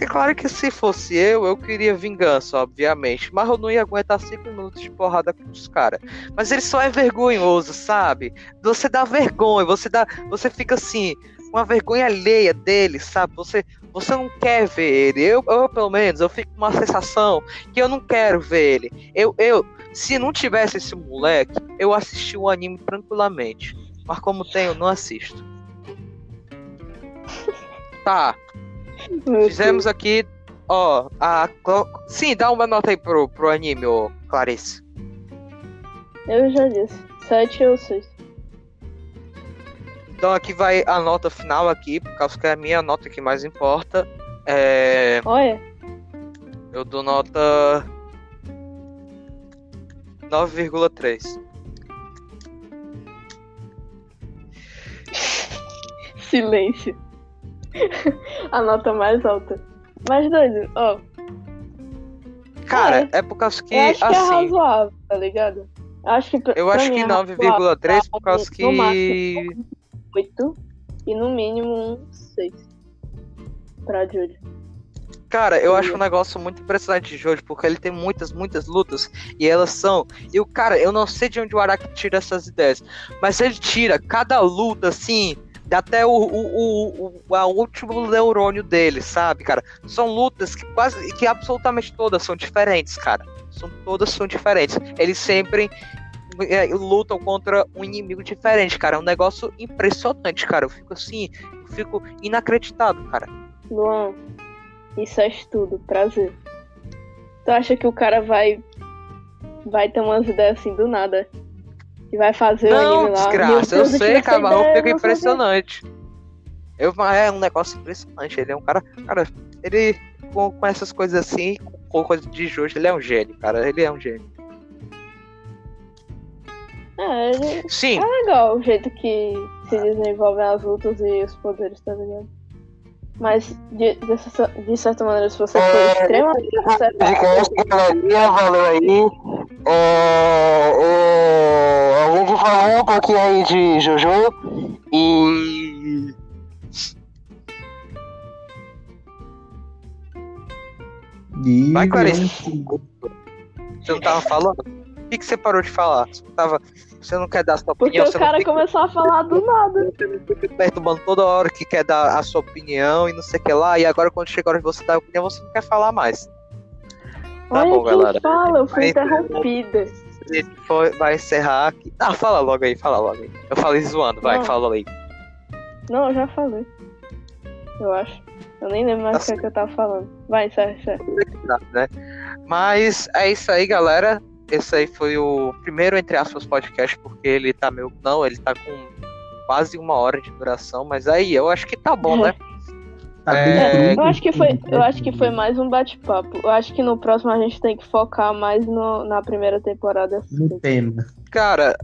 A: É claro que se fosse eu, eu queria vingança, obviamente. Mas eu não ia aguentar cinco minutos de porrada com os caras. Mas ele só é vergonhoso, sabe? Você dá vergonha, você dá. Você fica assim, uma vergonha alheia dele, sabe? Você, você não quer ver ele. Eu, eu, pelo menos, eu fico com uma sensação que eu não quero ver ele. Eu, eu, se não tivesse esse moleque, eu assisti o anime tranquilamente. Mas como eu não assisto. Tá. Fizemos aqui, ó, a. Sim, dá uma nota aí pro, pro anime, ô Clarice.
C: Eu já disse. Sete ou seis.
A: Então aqui vai a nota final aqui, por causa que é a minha nota que mais importa. É.
C: Olha.
A: Eu dou nota 9,3.
C: Silêncio. [laughs] a nota mais alta. Mas doido, ó.
A: Cara, é, é por causa que.
C: Eu acho
A: assim,
C: que é assim, razoável, tá ligado? Acho que,
A: eu acho que 9,3 é por causa que.
C: 8 e no mínimo um 6 pra Jojo.
A: Cara, eu acho um negócio muito impressionante de Jojo, porque ele tem muitas, muitas lutas, e elas são. E o cara, eu não sei de onde o Araki tira essas ideias, mas ele tira cada luta assim, até o, o, o, o, último neurônio dele, sabe, cara? São lutas que quase que absolutamente todas são diferentes, cara. São todas são diferentes. Eles sempre é, lutam contra um inimigo diferente, cara. É um negócio impressionante, cara. Eu fico assim, eu fico inacreditado, cara.
C: Luan, isso é estudo, prazer. Tu acha que o cara vai vai ter umas ideias assim do nada? E vai fazer
A: não,
C: o anime
A: lá? desgraça, eu sei, mas eu fico impressionante. Eu, é um negócio impressionante. Ele é um cara. Cara, ele com, com essas coisas assim, com coisas de Jojo, ele é um gênio, cara. Ele é um gênio.
C: É, ele...
A: Sim.
C: É legal o jeito que se desenvolvem as lutas e os poderes, tá ligado? Mas, de, de, de certa maneira, se você for é, extremamente
A: acertado... galerinha, valeu aí. É, é, falou um pouquinho aí de Jojo e...
B: e
A: Vai, Clarice. Você não tava falando? O que, que você parou de falar? Você, tava... você não quer dar a sua
C: Porque
A: opinião?
C: Porque o cara
A: tem...
C: começou a falar do nada.
A: Você fica perturbando toda hora que quer dar a sua opinião e não sei o que lá. E agora, quando chega a hora de você dar a opinião, você não quer falar mais.
C: Tá Olha bom, galera. fala, eu fui interrompida.
A: Foi, vai encerrar aqui. Ah, fala logo aí, fala logo aí. Eu falei zoando, vai, não. fala aí.
C: Não, eu já falei. Eu acho. Eu nem lembro mais o tá que, é que eu tava falando. Vai, encerra, encerra.
A: Né? Mas é isso aí, galera. Esse aí foi o primeiro, entre aspas, podcast, porque ele tá meio. Não, ele tá com quase uma hora de duração, mas aí eu acho que tá bom, né? [laughs]
B: Tá é...
C: eu acho que foi, eu acho que foi mais um bate-papo. Eu acho que no próximo a gente tem que focar mais no, na primeira temporada.
B: No tema.
A: Cara,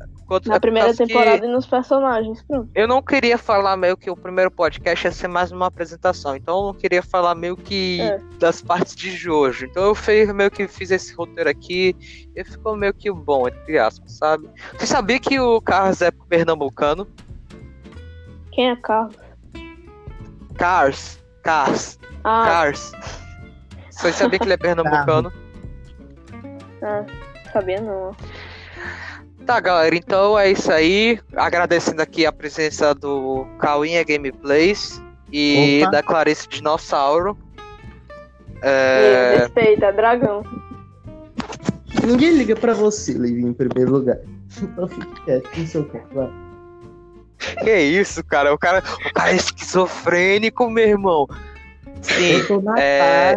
C: na é primeira temporada e nos personagens. Pronto.
A: Eu não queria falar meio que o primeiro podcast ia ser mais uma apresentação. Então eu não queria falar meio que é. das partes de Jojo. Então eu fiz, meio que fiz esse roteiro aqui e ficou meio que bom, entre aspas, sabe? Você sabia que o Carlos é pernambucano?
C: Quem é Carlos?
A: Cars. Cars.
C: Ah.
A: Cars. Você sabia que ele é [laughs] pernambucano?
C: ah, sabia não.
A: Tá, galera, então é isso aí. Agradecendo aqui a presença do Cauinha Gameplays. e Opa. da Clarice Dinossauro.
C: É... Respeita, é dragão.
B: Ninguém liga pra você, Levi, em primeiro lugar. [laughs] Então fique quieto no seu canto, vai.
A: Que isso, cara? O cara, o cara é esquizofrênico, meu irmão. Sim. Eu, tô na é...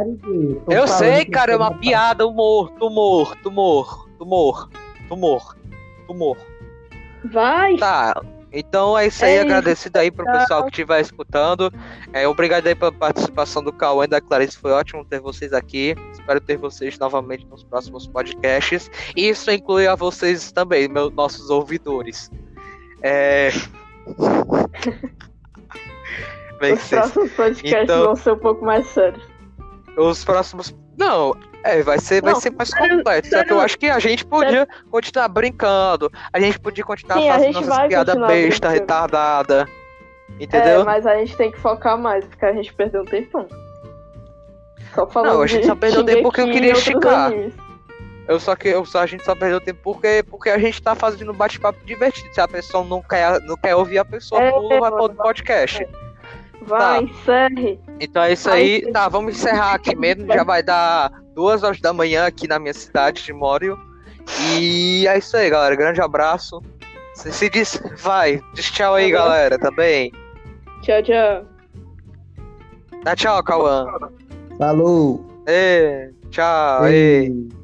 A: eu sei, cara, é uma piada, humor, tumor, tumor, tumor, tumor, tumor.
C: Vai!
A: Tá, então é isso aí, é agradecido aí pro pessoal que estiver escutando. É, obrigado aí pela participação do Cauã e da Clarice, foi ótimo ter vocês aqui. Espero ter vocês novamente nos próximos podcasts. E isso inclui a vocês também, meus, nossos ouvidores. É... [laughs]
C: Bem, Os próximos podcasts então... vão ser um pouco mais sérios.
A: Os próximos. Não, é, vai ser, não, vai ser mais sério, completo. Sério, só que eu acho que a gente podia sério. continuar brincando. A gente podia continuar Sim, fazendo nossas piadas besta, retardada. Entendeu?
C: É, mas a gente tem que focar mais, porque a gente perdeu um tempão. Só falando
A: Não, a gente só perdeu tempo porque eu queria esticar. Eu só que eu só, a gente só perdeu tempo porque, porque a gente tá fazendo um bate-papo divertido. Se a pessoa não quer, não quer ouvir a pessoa, é, pula, vai para o podcast. É.
C: Vai, tá. encerre.
A: Então é isso aí. Tá, vamos encerrar aqui mesmo. Já vai dar duas horas da manhã aqui na minha cidade de Mório. E é isso aí, galera. Grande abraço. Se, se diz, vai, diz tchau aí, galera, também.
C: Tchau, tchau.
A: Dá tchau, Cauã.
B: Falou.
A: Ê, tchau. Ei. ei.